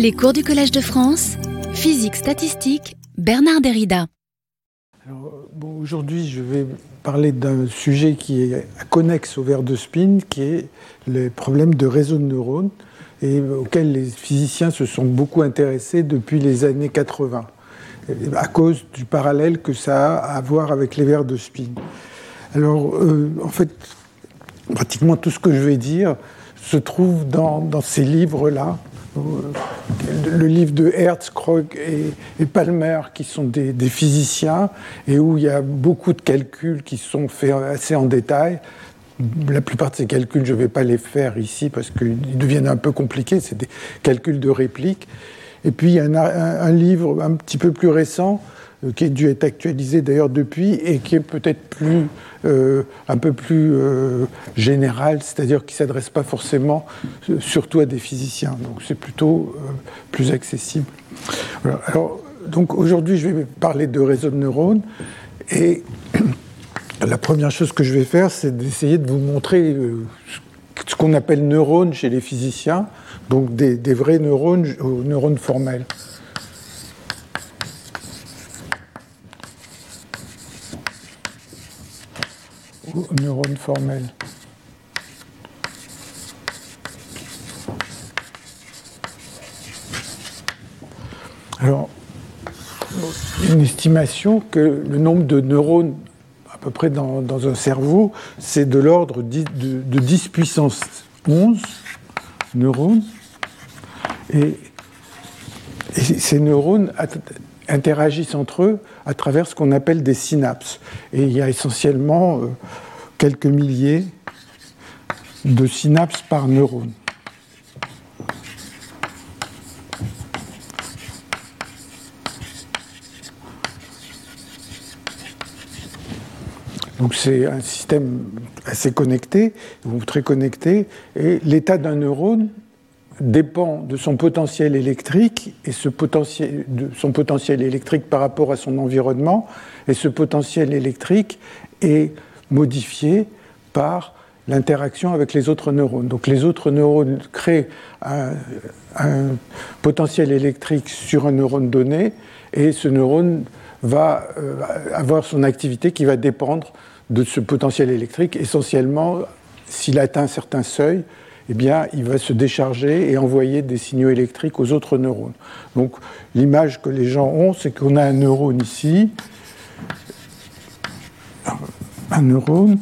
Les cours du Collège de France, physique statistique, Bernard Derrida. bon, Aujourd'hui, je vais parler d'un sujet qui est connexe au verre de spin, qui est les problèmes de réseau de neurones, et auxquels les physiciens se sont beaucoup intéressés depuis les années 80, à cause du parallèle que ça a à voir avec les verres de spin. Alors, euh, en fait, pratiquement tout ce que je vais dire se trouve dans, ces livres-là. Le livre de Hertz, Krog et, Palmer, qui sont des, physiciens, et où il y a beaucoup de calculs qui sont faits assez en détail. La plupart de ces calculs, je ne vais pas les faire ici parce qu'ils deviennent un peu compliqués, c'est des calculs de réplique. Et puis il y a un livre un petit peu plus récent euh, qui a dû être actualisé d'ailleurs depuis et qui est peut-être plus, euh, un peu plus euh, général, c'est-à-dire qui ne s'adresse pas forcément surtout à des physiciens. Donc c'est plutôt plus accessible. Alors, donc aujourd'hui, je vais parler de réseaux de neurones et la première chose que je vais faire, c'est d'essayer de vous montrer ce qu'on appelle neurones chez les physiciens, donc des, des vrais neurones aux neurones formels. Neurones formels. Alors, une estimation que le nombre de neurones à peu près dans, un cerveau, c'est de l'ordre de, 10 puissance 11 neurones. Et, et ces neurones interagissent entre eux à travers ce qu'on appelle des synapses. Et il y a essentiellement euh, quelques milliers de synapses par neurone. Donc c'est un système assez connecté, très connecté, et l'état d'un neurone dépend de son potentiel électrique et son potentiel électrique par rapport à son environnement. Et ce potentiel électrique est modifié par l'interaction avec les autres neurones. Donc les autres neurones créent un, potentiel électrique sur un neurone donné et ce neurone va euh, avoir son activité qui va dépendre de ce potentiel électrique. Essentiellement, s'il atteint un certain seuil, eh bien, il va se décharger et envoyer des signaux électriques aux autres neurones. Donc, l'image que les gens ont, c'est qu'on a un neurone ici, un neurone,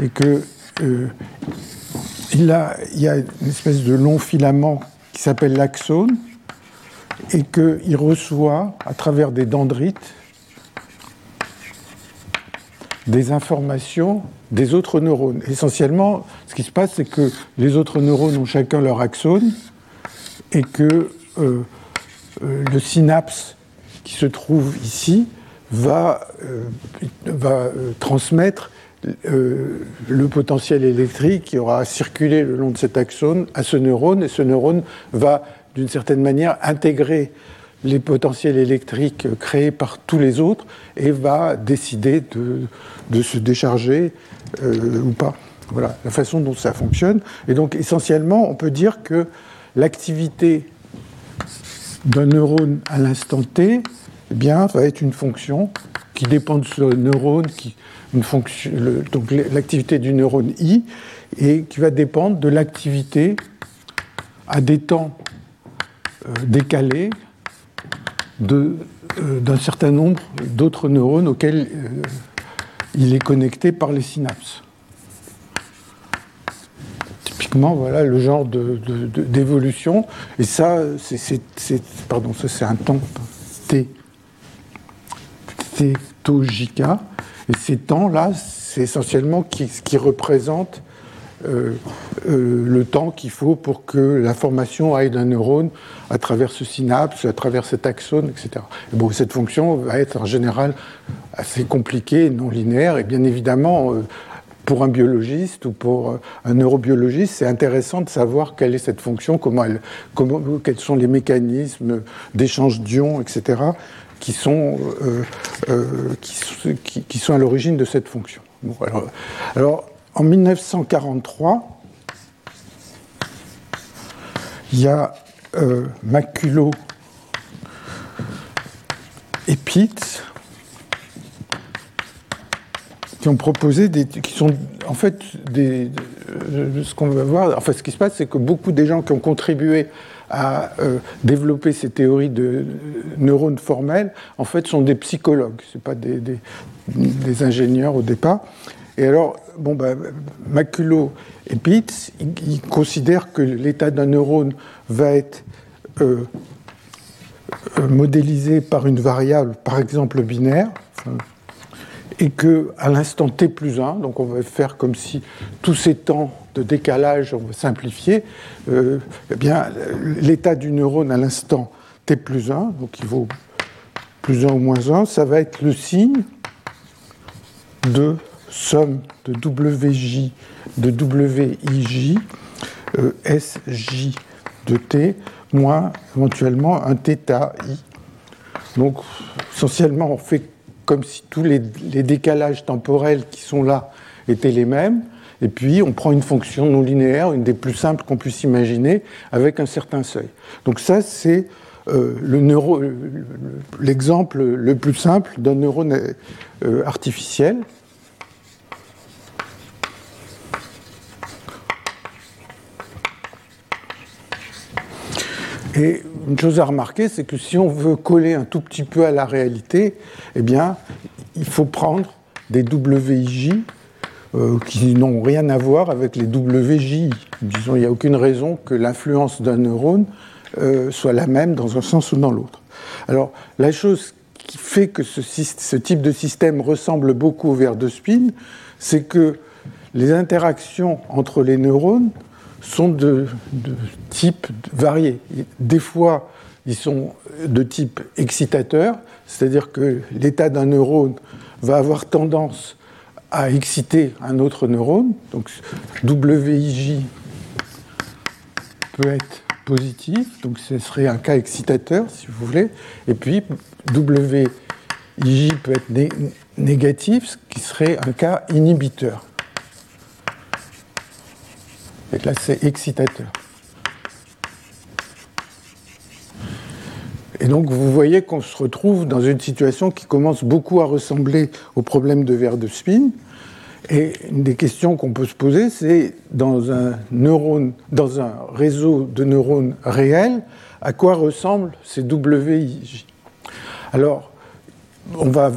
et que euh, y a une espèce de long filament qui s'appelle l'axone, et qu'il reçoit à travers des dendrites des informations des autres neurones. Essentiellement, ce qui se passe, c'est que les autres neurones ont chacun leur axone et que euh, euh, le synapse qui se trouve ici va, euh, va transmettre le potentiel électrique qui aura circulé le long de cet axone à ce neurone, et ce neurone va, d'une certaine manière, intégrer les potentiels électriques créés par tous les autres et va décider de, se décharger euh, ou pas. Voilà la façon dont ça fonctionne. Et donc essentiellement, on peut dire que l'activité d'un neurone à l'instant t eh bien, va être une fonction qui dépend de ce neurone, qui, une fonction, donc l'activité du neurone I, et qui va dépendre de l'activité à des temps euh, décalés d'un certain nombre d'autres neurones auxquels euh, il est connecté par les synapses. Typiquement, voilà le genre d'évolution. Et ça, c'est pardon, c'est un temps T, J-K. Et ces temps-là, c'est essentiellement ce qui représente euh, euh, le temps qu'il faut pour que l'information aille d'un neurone à travers ce synapse, à travers cet axone, etc. bon, cette fonction va être en général assez compliquée, non linéaire, et bien évidemment, euh, pour un biologiste ou pour un neurobiologiste, c'est intéressant de savoir quelle est cette fonction, comment elle, comment, quels sont les mécanismes d'échange d'ions, etc., qui sont, qui, sont à l'origine de cette fonction. Bon, alors en 1943, il y a euh, Maculo et Pitts qui ont proposé des, qui sont en fait des, euh, ce qu'on va voir. Enfin, ce qui se passe, c'est que beaucoup des gens qui ont contribué à euh, développer ces théories de neurones formels, en fait, sont des psychologues. C'est pas des, des, ingénieurs au départ. Et alors, bon, bah, et Pitts, ils, considèrent que l'état d'un neurone va être euh, modélisé par une variable, par exemple binaire, et que à l'instant t plus 1, donc on va faire comme si tous ces temps de décalage, on va simplifier, euh, eh bien l'état du neurone à l'instant t plus 1, donc il vaut plus 1 ou moins 1, ça va être le signe de somme de WJ, de WIJ, euh, SJ de T, moins éventuellement un θ I. Donc essentiellement on fait comme si tous les, décalages temporels qui sont là étaient les mêmes. Et puis, on prend une fonction non linéaire, une des plus simples qu'on puisse imaginer, avec un certain seuil. Donc ça, c'est euh, l'exemple le, plus simple d'un neurone euh, artificiel. Et une chose à remarquer, c'est que si on veut coller un tout petit peu à la réalité, eh bien, il faut prendre des WIJ euh, qui n'ont rien à voir avec les WJ. Disons, il n'y a aucune raison que l'influence d'un neurone euh, soit la même dans un sens ou dans l'autre. Alors, la chose qui fait que ce, ce, type de système ressemble beaucoup au verre de spin, c'est que les interactions entre les neurones sont de, type varié. Des fois, ils sont de type excitateur, c'est-à-dire que l'état d'un neurone va avoir tendance à exciter un autre neurone. Donc WIJ peut être positif, donc ce serait un cas excitateur, si vous voulez. Et puis WIJ peut être négatif, ce qui serait un cas inhibiteur. Et là, c'est excitateur. Et donc, vous voyez qu'on se retrouve dans une situation qui commence beaucoup à ressembler au problème de verre de spin. Et une des questions qu'on peut se poser, c'est dans un neurone, dans un réseau de neurones réels, à quoi ressemblent ces WIJ Alors, on va,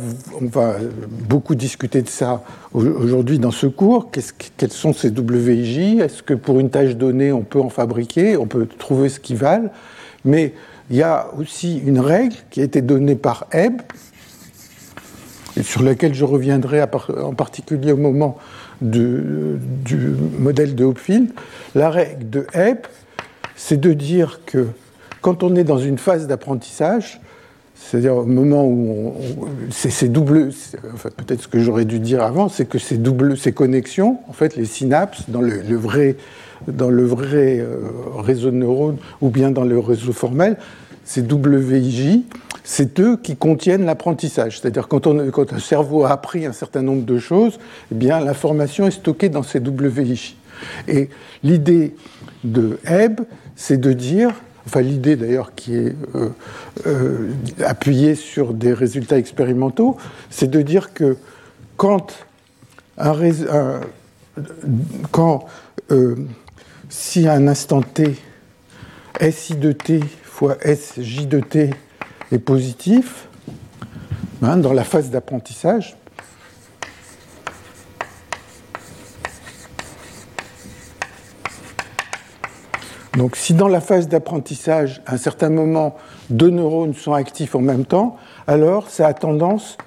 beaucoup discuter de ça aujourd'hui dans ce cours. quels sont ces WIJ Est-ce que pour une tâche donnée, on peut en fabriquer? On peut trouver ce qui valent Mais il y a aussi une règle qui a été donnée par Hebb, et sur laquelle je reviendrai en particulier au moment du modèle de Hopfield. La règle de Hebb, c'est de dire que quand on est dans une phase d'apprentissage, c'est-à-dire au moment où c'est double, enfin, peut-être ce que j'aurais dû dire avant, c'est que ces double, ces connexions, en fait, les synapses dans le, vrai, dans le vrai euh, réseau de neurones ou bien dans le réseau formel, ces WIJ, c'est eux qui contiennent l'apprentissage. C'est-à-dire quand, quand un cerveau a appris un certain nombre de choses, eh bien l'information est stockée dans ces WIJ. Et l'idée de Hebb, c'est de dire enfin l'idée d'ailleurs qui est euh, euh, appuyée sur des résultats expérimentaux, c'est de dire que quand, euh, si un instant t, SI de t fois SJ de t est positif, hein, dans la phase d'apprentissage, Donc si dans la phase d'apprentissage, à un certain moment, deux neurones sont actifs en même temps, alors ça a tendance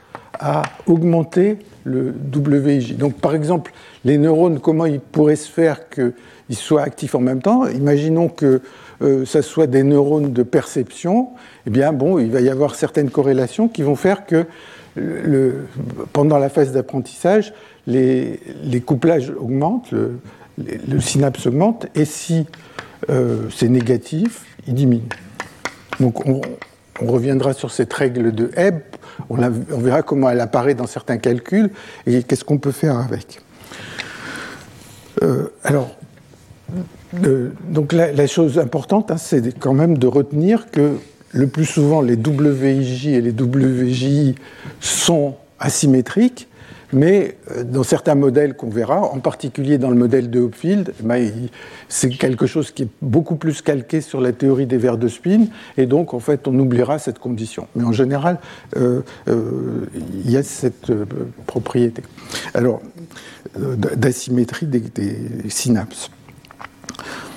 à augmenter le WIJ. Donc par exemple, les neurones, comment il pourrait se faire qu'ils soient actifs en même temps? Imaginons que euh, ça soit des neurones de perception. Eh bien, bon, il va y avoir certaines corrélations qui vont faire que pendant la phase d'apprentissage, les, les, couplages augmentent, le, le synapse augmente, et si euh, c'est négatif, il diminue. Donc on, reviendra sur cette règle de Hebb, on, verra comment elle apparaît dans certains calculs et qu'est-ce qu'on peut faire avec? Euh, alors, donc la, chose importante, hein, c'est quand même de retenir que le plus souvent les WIJ et les WJI sont asymétriques, mais euh, dans certains modèles qu'on verra, en particulier dans le modèle de Hopfield, eh ben, c'est quelque chose qui est beaucoup plus calqué sur la théorie des verres de spin, et donc en fait on oubliera cette condition. Mais en général, euh, euh, il y a cette propriété. Alors, d'asymétrie des, synapses.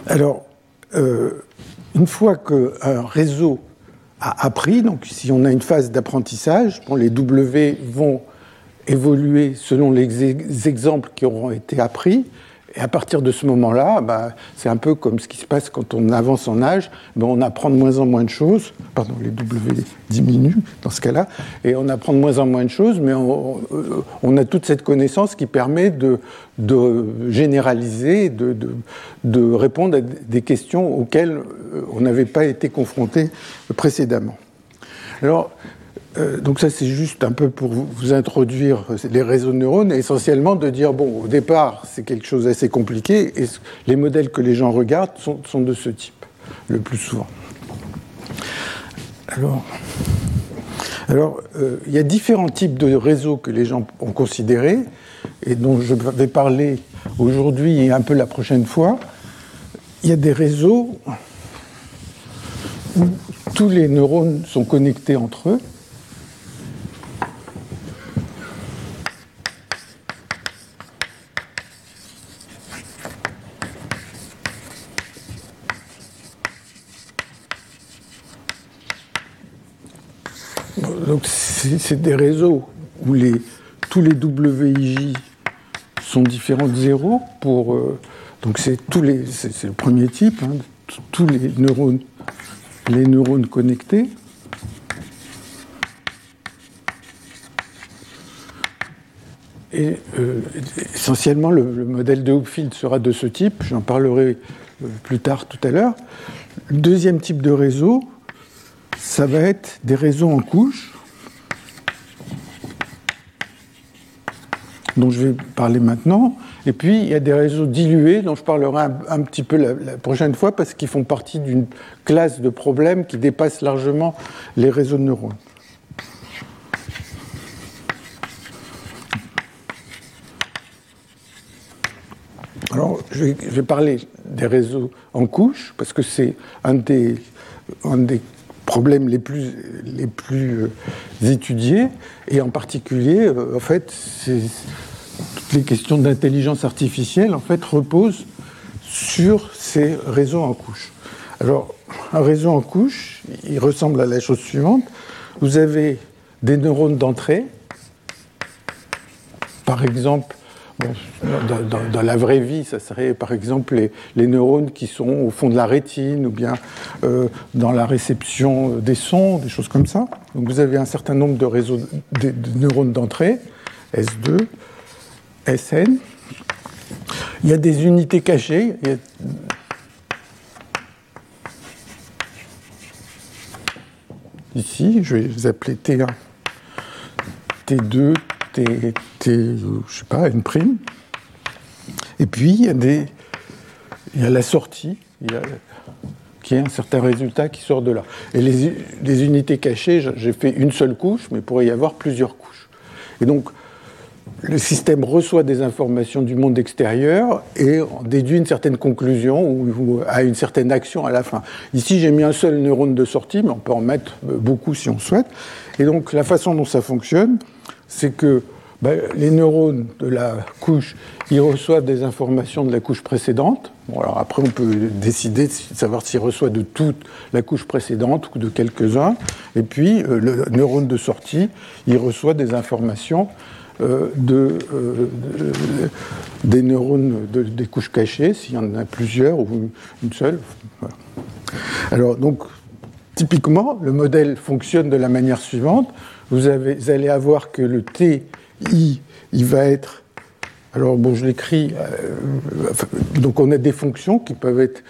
Alors, une fois qu'un réseau a appris, donc si on a une phase d'apprentissage, les W vont évoluer selon les exemples qui auront été appris. Et à partir de ce moment-là, bah, c'est un peu comme ce qui se passe quand on avance en âge. Ben, on apprend de moins en moins de choses. Pardon, les W diminuent dans ce cas-là. Et on apprend de moins en moins de choses, mais on, a toute cette connaissance qui permet de, généraliser, de, de, répondre à des questions auxquelles euh, on n'avait pas été confronté précédemment. Alors, euh, donc ça, c'est juste un peu pour vous, introduire les réseaux de neurones, essentiellement de dire, bon, au départ, c'est quelque chose d'assez compliqué, et les modèles que les gens regardent sont, de ce type, le plus souvent. Alors, alors euh, il y a différents types de réseaux que les gens ont considérés, et dont je vais parler aujourd'hui et un peu la prochaine fois. Il y a des réseaux où tous les neurones sont connectés entre eux, Donc c'est des réseaux où les, tous les WIJ sont différents de zéro. Euh, donc c'est le premier type, hein, tous les neurones, les neurones connectés. Et euh, essentiellement, le, modèle de Hopfield sera de ce type. J'en parlerai euh, plus tard tout à l'heure. Le deuxième type de réseau, ça va être des réseaux en couches, dont je vais parler maintenant. Et puis, il y a des réseaux dilués, dont je parlerai un, petit peu la, prochaine fois, parce qu'ils font partie d'une classe de problèmes qui dépasse largement les réseaux de neurones. Alors, je vais, parler des réseaux en couches, parce que c'est un des, un des problèmes les plus, euh, étudiés, et en particulier, euh, en fait, toutes les questions d'intelligence artificielle en fait reposent sur ces réseaux en couches. Alors, un réseau en couche, il ressemble à la chose suivante. Vous avez des neurones d'entrée, par exemple dans, la vraie vie, ça serait par exemple les, neurones qui sont au fond de la rétine ou bien euh, dans la réception des sons, des choses comme ça. Donc vous avez un certain nombre de réseaux de, neurones d'entrée, S2, SN. Il y a des unités cachées. Ici, je vais les appeler T1, T2, T, T, je sais pas, une prime. Et puis, il y a, des, il y a la sortie, a, qui est un certain résultat qui sort de là. Et les, les unités cachées, j'ai fait une seule couche, mais il pourrait y avoir plusieurs couches. Et donc, le système reçoit des informations du monde extérieur et déduit une certaine conclusion ou, a une certaine action à la fin. Ici, j'ai mis un seul neurone de sortie, mais on peut en mettre beaucoup si on souhaite. Et donc, la façon dont ça fonctionne, c'est que ben, les neurones de la couche, ils reçoivent des informations de la couche précédente. Après, on peut décider de savoir s'ils reçoivent de toute la couche précédente ou de quelques-uns. Et puis, euh, le neurone de sortie, il reçoit des informations euh, de, euh, des neurones des couches cachées, s'il y en a plusieurs ou une seule. Alors, donc, typiquement, le modèle fonctionne de la manière suivante. Vous, allez avoir que le TI, il va être alors bon, je l'écris. Euh, donc on a des fonctions qui peuvent être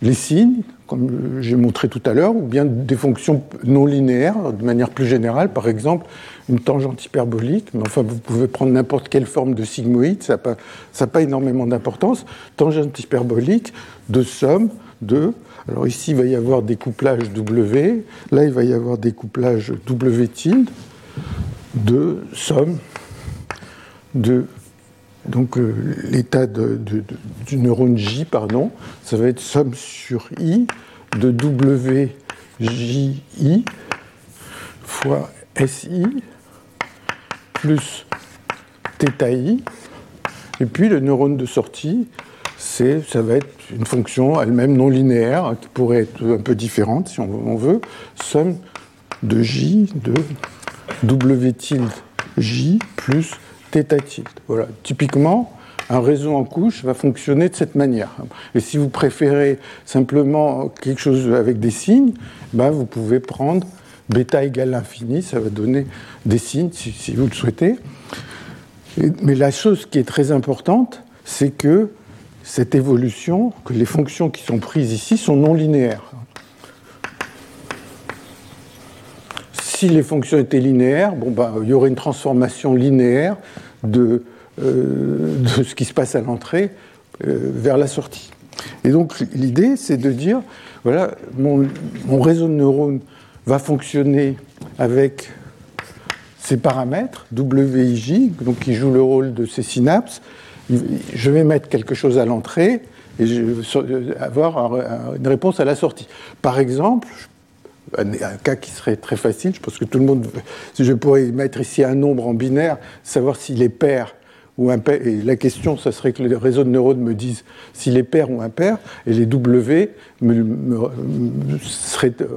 les signes, comme j'ai montré tout à l'heure, ou bien des fonctions non linéaires, de manière plus générale, par exemple une tangente hyperbolique, mais enfin vous pouvez prendre n'importe quelle forme de sigmoïde, ça n'a pas, énormément d'importance, tangente hyperbolique de somme de, alors ici il va y avoir des couplages W, là il va y avoir des couplages W tilde. De somme. De donc euh, l'état du neurone J, pardon, ça va être somme sur I de WJI fois SI plus θI. Et puis le neurone de sortie, c'est, ça va être une fonction elle-même non linéaire, qui pourrait être un peu différente si on veut, somme de J de W tilde J plus θ tilde. Voilà, typiquement, un réseau en couche va fonctionner de cette manière. Et si vous préférez simplement quelque chose avec des signes, ben vous pouvez prendre bêta égale l'infini, ça va donner des signes si, vous le souhaitez. mais la chose qui est très importante, c'est que cette évolution, que les fonctions qui sont prises ici sont non linéaires. Si les fonctions étaient linéaires, bon ben, il y aurait une transformation linéaire de, euh, ce qui se passe à l'entrée euh, vers la sortie. Et donc l'idée, c'est de dire, voilà, mon, réseau de neurones va fonctionner avec ces paramètres, WIJ, donc qui jouent le rôle de ces synapses. Je vais mettre quelque chose à l'entrée et je vais avoir une réponse à la sortie. Par exemple, un cas qui serait très facile, je pense que tout le monde, si je pourrais mettre ici un nombre en binaire, savoir s'il est pair ou impair. Et la question, ce serait que le réseau de neurones me dise s'il est pair ou impair, et les W me,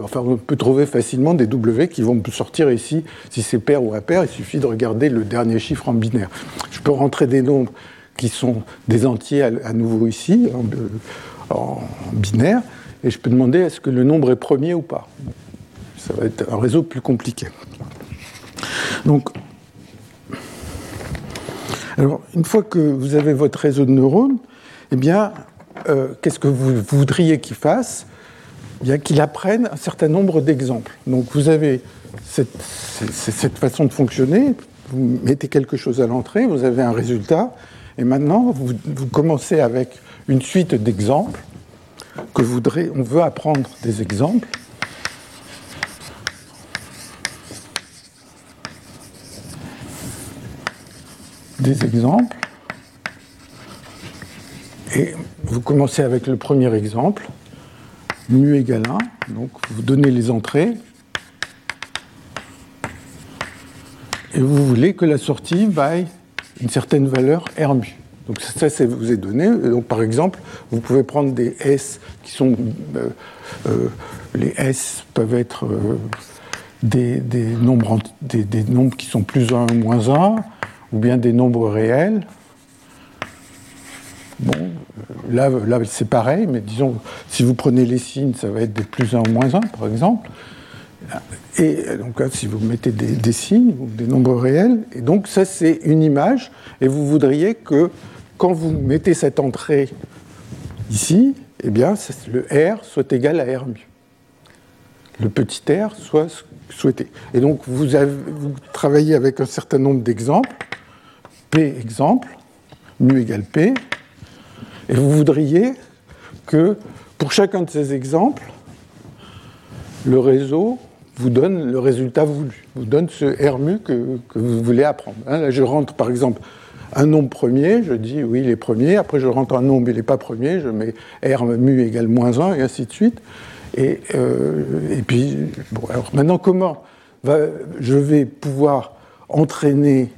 enfin, on peut trouver facilement des W qui vont me sortir ici si c'est pair ou impair. Il suffit de regarder le dernier chiffre en binaire. Je peux rentrer des nombres qui sont des entiers à, nouveau ici en, en, binaire, et je peux demander est-ce que le nombre est premier ou pas. Ça va être un réseau plus compliqué. Donc, alors, une fois que vous avez votre réseau de neurones, eh bien, euh, qu'est-ce que vous voudriez qu'il fasse? Eh bien, qu'il apprenne un certain nombre d'exemples. Donc, vous avez cette, façon de fonctionner, vous mettez quelque chose à l'entrée, vous avez un résultat, et maintenant, vous, commencez avec une suite d'exemples que on veut apprendre des exemples. des exemples. Et vous commencez avec le premier exemple, mu égale 1. Donc vous donnez les entrées. Et vous voulez que la sortie vaille une certaine valeur R mu. Donc ça, ça vous est donné. Donc par exemple, vous pouvez prendre des S qui sont... Euh, euh, les S peuvent être euh, des, nombres, qui sont plus 1 moins 1 ou bien des nombres réels. Bon, là, là c'est pareil, mais disons, si vous prenez les signes, ça va être des plus 1 ou moins 1, par exemple. Et donc, si vous mettez des, signes ou des nombres réels, et donc ça, c'est une image, et vous voudriez que quand vous mettez cette entrée ici, eh bien, le R soit égal à R mu. Le petit r soit souhaité. Et donc, vous, vous travaillez avec un certain nombre d'exemples. P exemple, mu égale P, et vous voudriez que pour chacun de ces exemples, le réseau vous donne le résultat voulu, vous donne ce R mu que, vous voulez apprendre. Hein, là, je rentre par exemple un nombre premier, je dis oui, il est premier, après je rentre un nombre, il n'est pas premier, je mets R mu égale moins 1, et ainsi de suite. Et, euh, et puis, alors maintenant, comment je vais pouvoir entraîner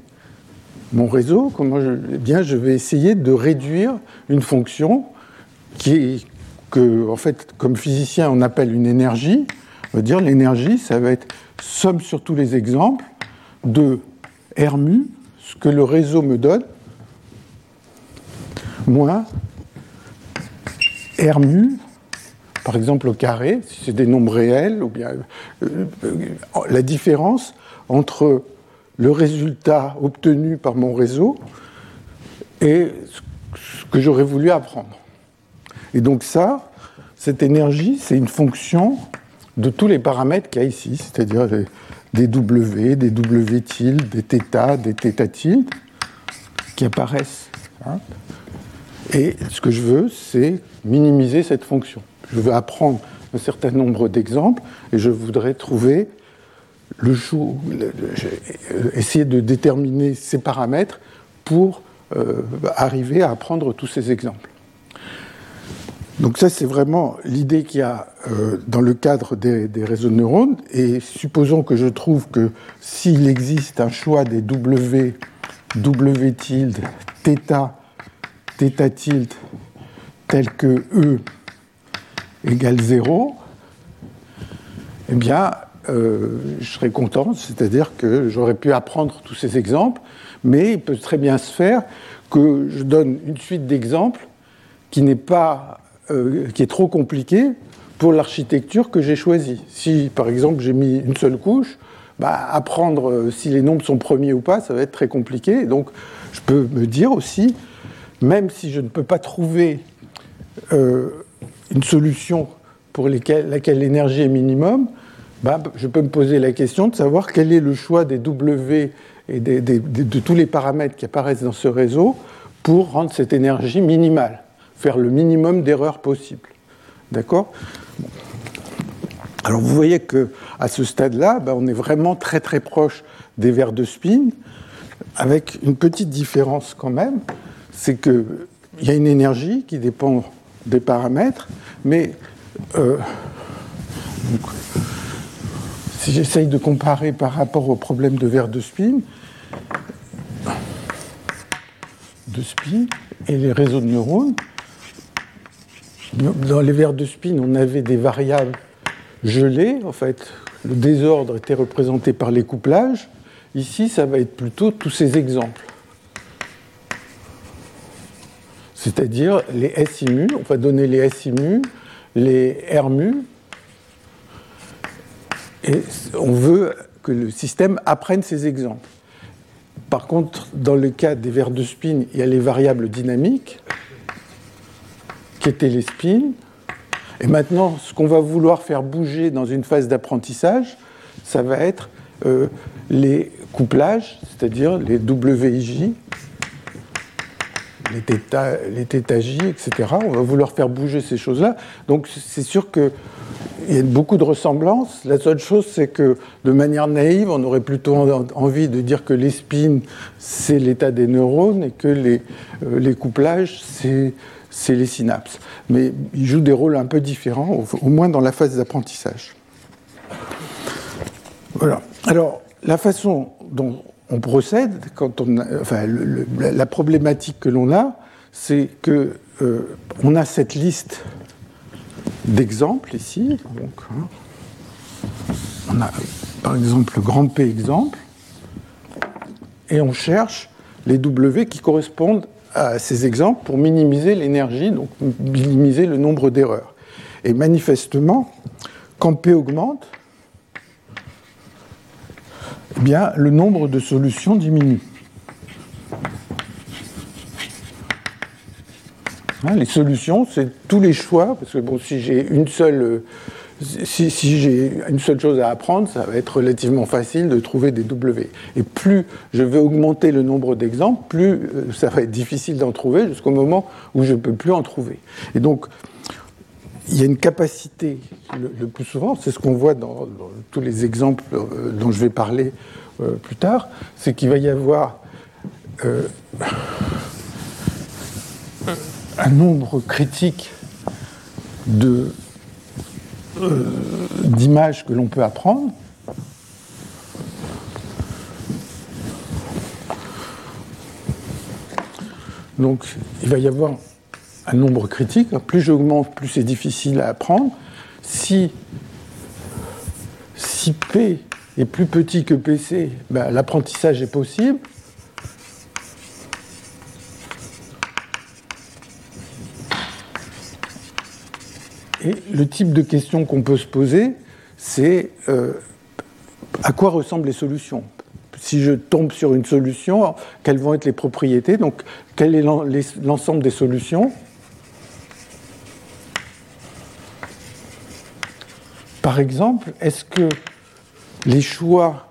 mon réseau, comment je, eh bien, je vais essayer de réduire une fonction qui est, que, en fait, comme physicien, on appelle une énergie. On va dire l'énergie, ça va être somme sur tous les exemples de R mu, ce que le réseau me donne, moins R mu, par exemple au carré, si c'est des nombres réels, ou bien euh, euh, la différence entre le résultat obtenu par mon réseau et ce que j'aurais voulu apprendre. Et donc ça, cette énergie, c'est une fonction de tous les paramètres qu'il y a ici, c'est-à-dire des W, des W tilde, des θ, des θ tilde, qui apparaissent. Hein. Et ce que je veux, c'est minimiser cette fonction. Je veux apprendre un certain nombre d'exemples et je voudrais trouver le jour, essayer de déterminer ces paramètres pour euh, arriver à apprendre tous ces exemples. Donc ça, c'est vraiment l'idée qu'il y a euh, dans le cadre des, réseaux de neurones. Et supposons que je trouve que s'il existe un choix des W, W tilde, θ, θ tilde, tel que E égale 0, eh bien, euh, je serais content, c'est-à-dire que j'aurais pu apprendre tous ces exemples, mais il peut très bien se faire que je donne une suite d'exemples qui n'est pas, euh, qui est trop compliquée pour l'architecture que j'ai choisie. Si, par exemple, j'ai mis une seule couche, bah, apprendre euh, si les nombres sont premiers ou pas, ça va être très compliqué. donc, je peux me dire aussi, même si je ne peux pas trouver une solution pour laquelle l'énergie est minimum, bah, je peux me poser la question de savoir quel est le choix des W et de tous les paramètres qui apparaissent dans ce réseau pour rendre cette énergie minimale, faire le minimum d'erreurs possible. D'accord? Alors vous voyez que à ce stade-là, bah, on est vraiment très très proche des vers de spin, avec une petite différence quand même, c'est qu'il y a une énergie qui dépend des paramètres, mais euh, si j'essaye de comparer par rapport au problème de verre de spin, de spin et les réseaux de neurones, dans les verres de spin, on avait des variables gelées. En fait, le désordre était représenté par les couplages. Ici, ça va être plutôt tous ces exemples. C'est-à-dire les SIMU, on va donner les SIMU, les RMU, et on veut que le système apprenne ces exemples. Par contre, dans le cas des vers de spin, il y a les variables dynamiques, qui étaient les spins. Et maintenant, ce qu'on va vouloir faire bouger dans une phase d'apprentissage, ça va être euh, les couplages, c'est-à-dire les WIJ, les θ, les J, etc. On va vouloir faire bouger ces choses-là. Donc c'est sûr que il y a beaucoup de ressemblances. La seule chose, c'est que de manière naïve, on aurait plutôt envie de dire que les spins, c'est l'état des neurones et que les, euh, les couplages, c'est, les synapses. Mais ils jouent des rôles un peu différents, au, moins dans la phase d'apprentissage. Voilà. Alors, la façon dont on procède, quand on la problématique que l'on a, c'est que euh, on a cette liste d'exemples ici. Hein. on a par exemple le grand P exemple, et on cherche les W qui correspondent à ces exemples pour minimiser l'énergie, donc minimiser le nombre d'erreurs. Et manifestement, quand P augmente, eh bien, le nombre de solutions diminue. Hein, les solutions, c'est tous les choix, parce que bon, si j'ai une seule, euh, si, j'ai une seule chose à apprendre, ça va être relativement facile de trouver des W. Et plus je vais augmenter le nombre d'exemples, plus euh, ça va être difficile d'en trouver jusqu'au moment où je ne peux plus en trouver. Et donc, il y a une capacité, le, plus souvent, c'est ce qu'on voit dans, tous les exemples euh, dont je vais parler plus tard, c'est qu'il va y avoir un nombre critique euh, d'images que l'on peut apprendre. Donc il va y avoir un nombre critique. Plus j'augmente, plus c'est difficile à apprendre. Si, P est plus petit que PC, ben, l'apprentissage est possible. Et le type de question qu'on peut se poser, c'est euh, à quoi ressemblent les solutions? Si je tombe sur une solution, quelles vont être les propriétés? Donc, quel est l'ensemble des solutions? Par exemple, est-ce que les choix,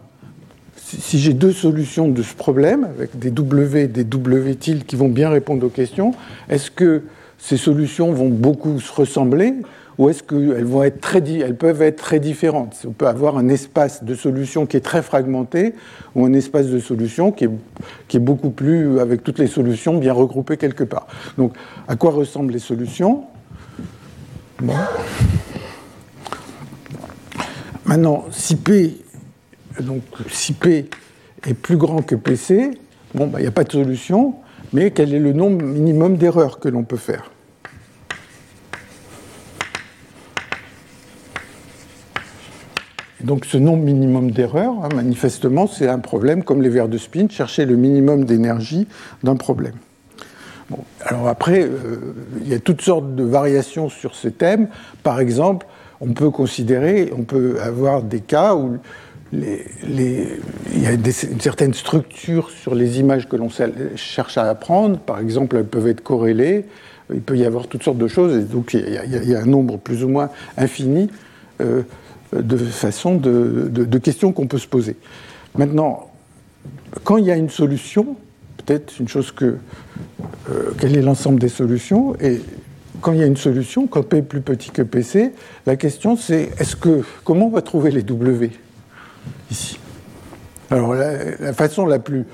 si j'ai deux solutions de ce problème, avec des W et des W tilde qui vont bien répondre aux questions, est-ce que ces solutions vont beaucoup se ressembler? Ou est-ce qu'elles vont être très, elles peuvent être très différentes? On peut avoir un espace de solution qui est très fragmenté ou un espace de solution qui est, qui est beaucoup plus, avec toutes les solutions bien regroupées quelque part. Donc, à quoi ressemblent les solutions? Maintenant, si P, donc, si P est plus grand que PC, bon, bah, il n'y a pas de solution, mais quel est le nombre minimum d'erreurs que l'on peut faire? Donc ce nombre minimum d'erreurs, hein, manifestement, c'est un problème comme les verres de spin, chercher le minimum d'énergie d'un problème. alors après, euh, il y a toutes sortes de variations sur ce thème. Par exemple, on peut considérer, on peut avoir des cas où il y a une certaine structure sur les images que l'on cherche à apprendre. Par exemple, elles peuvent être corrélées. Il peut y avoir toutes sortes de choses. Et donc, il y a, un nombre plus ou moins infini euh, de façons de, questions qu'on peut se poser. Maintenant, quand il y a une solution, peut-être une chose que euh, quel est l'ensemble des solutions et quand il y a une solution, quand P est plus petit que PC, la question c'est est-ce que comment on va trouver les W ici? Alors la, façon la plus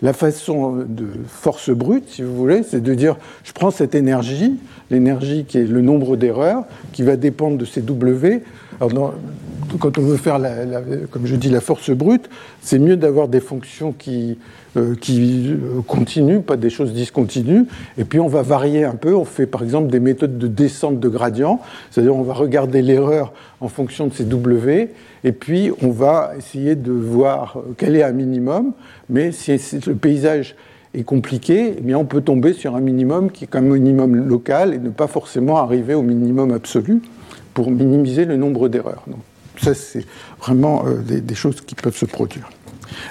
la façon de force brute, si vous voulez, c'est de dire je prends cette énergie, l'énergie qui est le nombre d'erreurs, qui va dépendre de ces W, alors, quand on veut faire, comme je dis, la force brute, c'est mieux d'avoir des fonctions qui, euh, qui euh, continuent, pas des choses discontinues. Et puis on va varier un peu. On fait par exemple des méthodes de descente de gradient, c'est-à-dire on va regarder l'erreur en fonction de ces W, et puis on va essayer de voir quel est un minimum. Mais si le paysage est compliqué, eh bien on peut tomber sur un minimum qui est un minimum local et ne pas forcément arriver au minimum absolu pour minimiser le nombre d'erreurs. Donc, ça, c'est vraiment euh, des, choses qui peuvent se produire.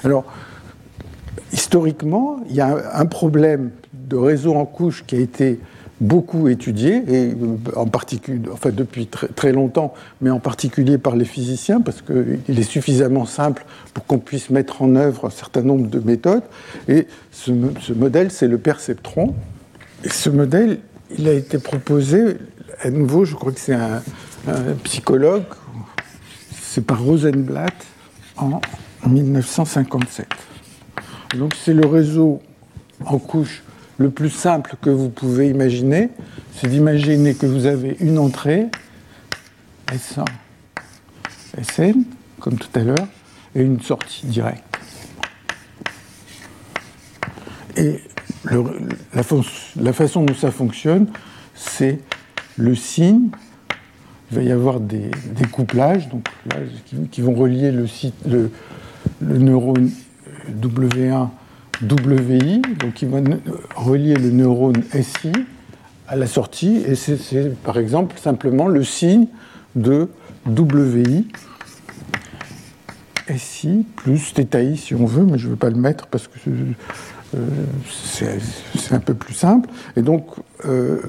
Alors, historiquement, il y a un problème de réseau en couche qui a été beaucoup étudié, et euh, en particulier, enfin depuis très, longtemps, mais en particulier par les physiciens, parce qu'il est suffisamment simple pour qu'on puisse mettre en œuvre un certain nombre de méthodes. Et ce, ce modèle, c'est le perceptron. Et ce modèle, il a été proposé, à nouveau, je crois que c'est un, un psychologue, c'est par Rosenblatt en 1957. Donc c'est le réseau en couche le plus simple que vous pouvez imaginer, c'est d'imaginer que vous avez une entrée, S1, Sn, comme tout à l'heure, et une sortie directe. Et la façon dont ça fonctionne, c'est le signe il va y avoir des, couplages donc qui, vont relier le, site, le, neurone W1 WI, donc qui vont relier le neurone SI à la sortie, et c'est par exemple simplement le signe de WI SI plus θI si on veut, mais je ne veux pas le mettre parce que euh, c'est un peu plus simple. Et donc, euh,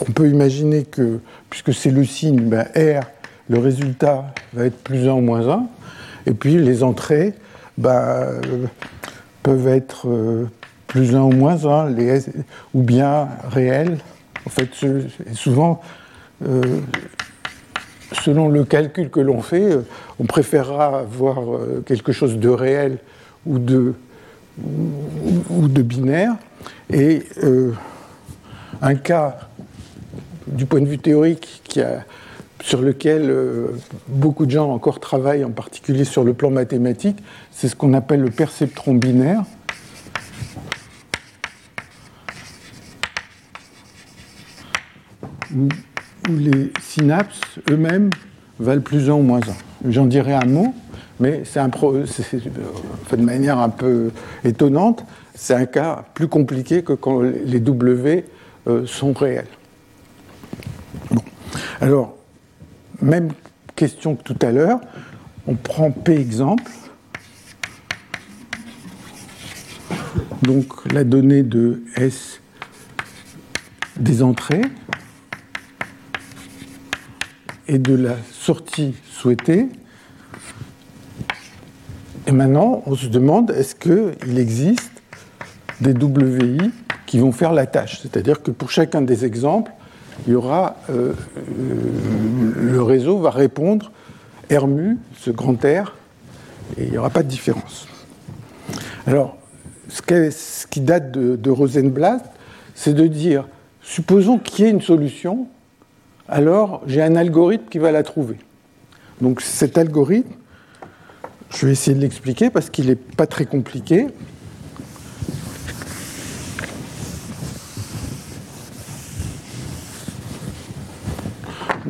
on peut imaginer que, puisque c'est le signe, ben R, le résultat va être plus 1 ou moins 1, et puis les entrées ben, peuvent être euh, plus 1 ou moins 1, les ou bien réelles. En fait, souvent, euh, selon le calcul que l'on fait, euh, on préférera avoir quelque chose de réel ou de, ou de binaire. Et un cas du point de vue théorique sur lequel euh, beaucoup de gens encore travaillent, en particulier sur le plan mathématique, c'est ce qu'on appelle le perceptron binaire. Où, les synapses eux-mêmes valent plus 1 ou moins 1. J'en dirai un mot, mais c'est un de manière un peu étonnante, c'est un cas plus compliqué que quand les W euh, sont réels. Alors, même question que tout à l'heure, on prend P exemple. Donc la donnée de S des entrées et de la sortie souhaité. Et maintenant, on se demande est-ce qu'il existe des WI qui vont faire la tâche? C'est-à-dire que pour chacun des exemples, euh, euh, le réseau va répondre Rmu, ce grand R, et il n'y aura pas de différence. Alors, ce, qui date de, de Rosenblatt, c'est de dire, supposons qu'il y ait une solution, alors j'ai un algorithme qui va la trouver. Donc cet algorithme, je vais essayer de l'expliquer parce qu'il n'est pas très compliqué.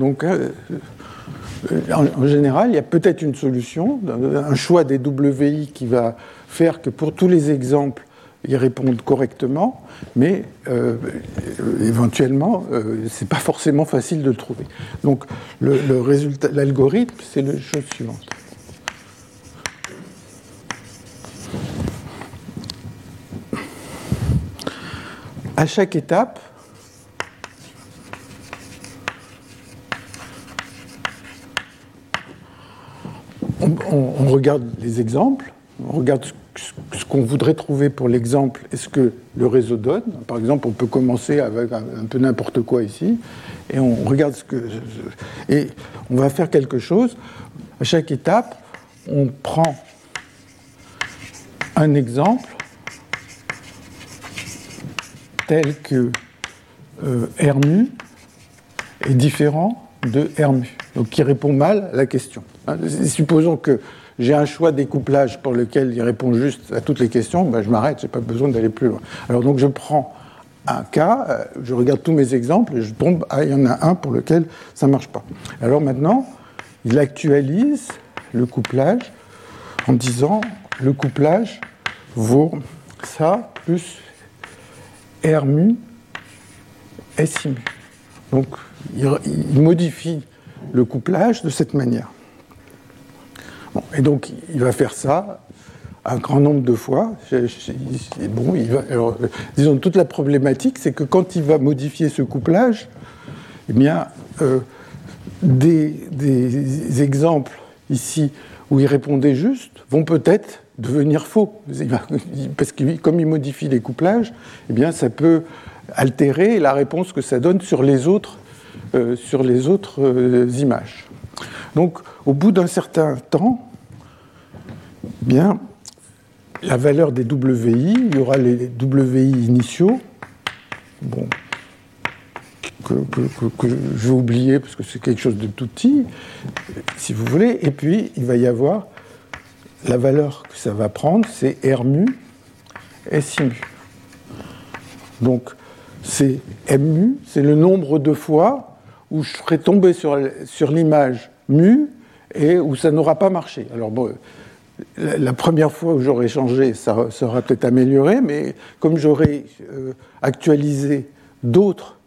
Donc, euh, en, général, il y a peut-être une solution, un choix des WI qui va faire que pour tous les exemples, ils répondent correctement, mais euh, éventuellement, euh, ce n'est pas forcément facile de le trouver. Donc, le résultat, l'algorithme, c'est la chose suivante. À chaque étape, on, regarde les exemples, on regarde ce, qu'on voudrait trouver pour l'exemple et ce que le réseau donne. Par exemple, on peut commencer avec un, peu n'importe quoi ici, et on regarde ce que. On va faire quelque chose. À chaque étape, on prend un exemple tel que euh, RMU est différent de RMU, donc qui répond mal à la question. Hein, supposons que j'ai un choix découplage pour lequel il répond juste à toutes les questions, ben je m'arrête, je n'ai pas besoin d'aller plus loin. Alors donc je prends un cas, euh, je regarde tous mes exemples et je tombe, ah, il y en a un pour lequel ça ne marche pas. Alors maintenant, il actualise le couplage en disant le couplage vaut ça plus R mu S mu. Donc il modifie le couplage de cette manière et donc, il va faire ça un grand nombre de fois. Bon, disons, toute la problématique, c'est que quand il va modifier ce couplage, eh bien, euh, des, exemples ici où il répondait juste vont peut-être devenir faux. Parce que comme il modifie les couplages, eh bien, ça peut altérer la réponse que ça donne sur les autres, euh, sur les autres euh, images. Donc, au bout d'un certain temps, bien, la valeur des WI, il y aura les WI initiaux, bon, que, je vais oublier parce que c'est quelque chose de tout petit, si vous voulez, et puis il va y avoir la valeur que ça va prendre, c'est R mu mu. Donc, c'est mu, c'est le nombre de fois où je serai tombé sur, sur l'image mu et où ça n'aura pas marché. Alors bon, la première fois où j'aurai changé, ça sera peut-être amélioré, mais comme j'aurai euh, actualisé d'autres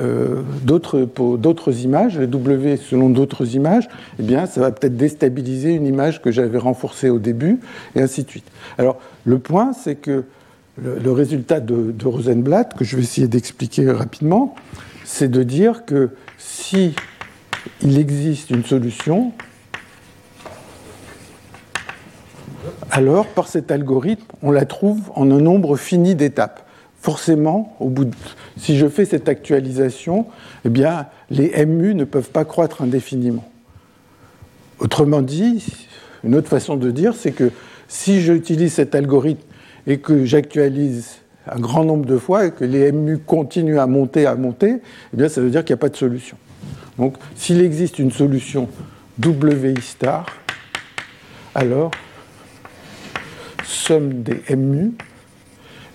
euh, d'autres images, les W selon d'autres images, eh bien, ça va peut-être déstabiliser une image que j'avais renforcée au début, et ainsi de suite. Alors, le point, c'est que le, résultat de, Rosenblatt, que je vais essayer d'expliquer rapidement, c'est de dire que si il existe une solution, alors par cet algorithme, on la trouve en un nombre fini d'étapes. Forcément, au bout si je fais cette actualisation, eh bien, les MU ne peuvent pas croître indéfiniment. Autrement dit, une autre façon de dire, c'est que si j'utilise cet algorithme et que j'actualise un grand nombre de fois et que les MU continuent à monter, à monter, eh bien, ça veut dire qu'il n'y a pas de solution. Donc, s'il existe une solution WI star, alors somme des MU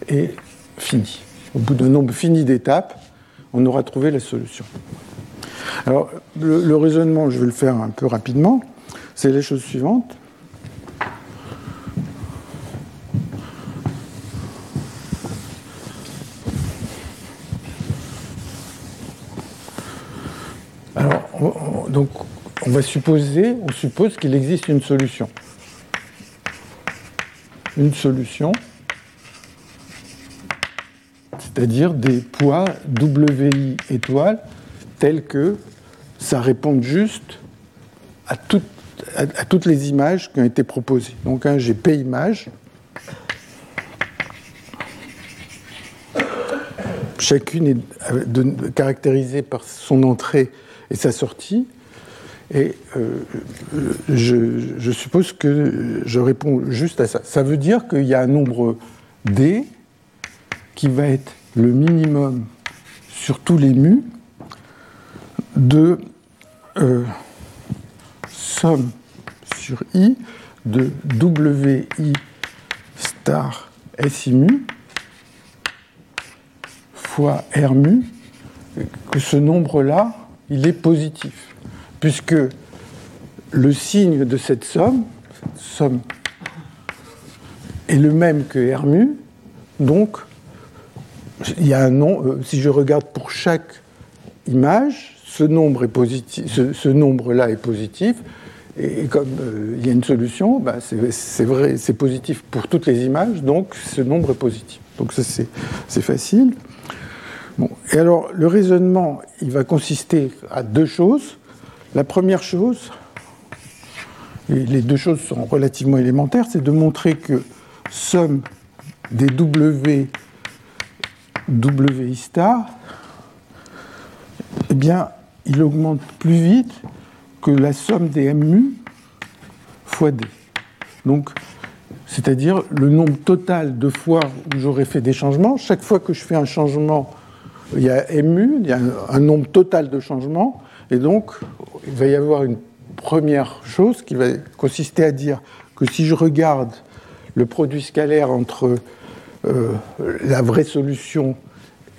est finie. Au bout d'un nombre fini d'étapes, on aura trouvé la solution. Alors, le, raisonnement, je vais le faire un peu rapidement, c'est les choses suivantes. Alors, donc, on va supposer, on suppose qu'il existe une solution une solution, c'est-à-dire des poids WI étoiles tels que ça répond juste à, toutes les images qui ont été proposées. Donc j'ai P images. Chacune est caractérisée par son entrée et sa sortie. Et euh, je, suppose que je réponds juste à ça. Ça veut dire qu'il y a un nombre D qui va être le minimum sur tous les mu de euh, somme sur i de wi star si mu fois r mu, que ce nombre-là, il est positif, puisque le signe de cette somme, est le même que R mu, donc il y a un nom, euh, si je regarde pour chaque image, ce nombre nombre-là est positif, et comme euh, il y a une solution, bah, c'est vrai, c'est positif pour toutes les images, donc ce nombre est positif. Donc ça c'est facile. Et alors le raisonnement, il va consister à deux choses. La première chose, les deux choses sont relativement élémentaires, c'est de montrer que somme des W, WI star, eh bien, il augmente plus vite que la somme des MU fois D. Donc, c'est-à-dire le nombre total de fois où j'aurais fait des changements. Chaque fois que je fais un changement, il y a MU, il y a un nombre total de changements, et donc il va y avoir une première chose qui va consister à dire que si je regarde le produit scalaire entre euh, la vraie solution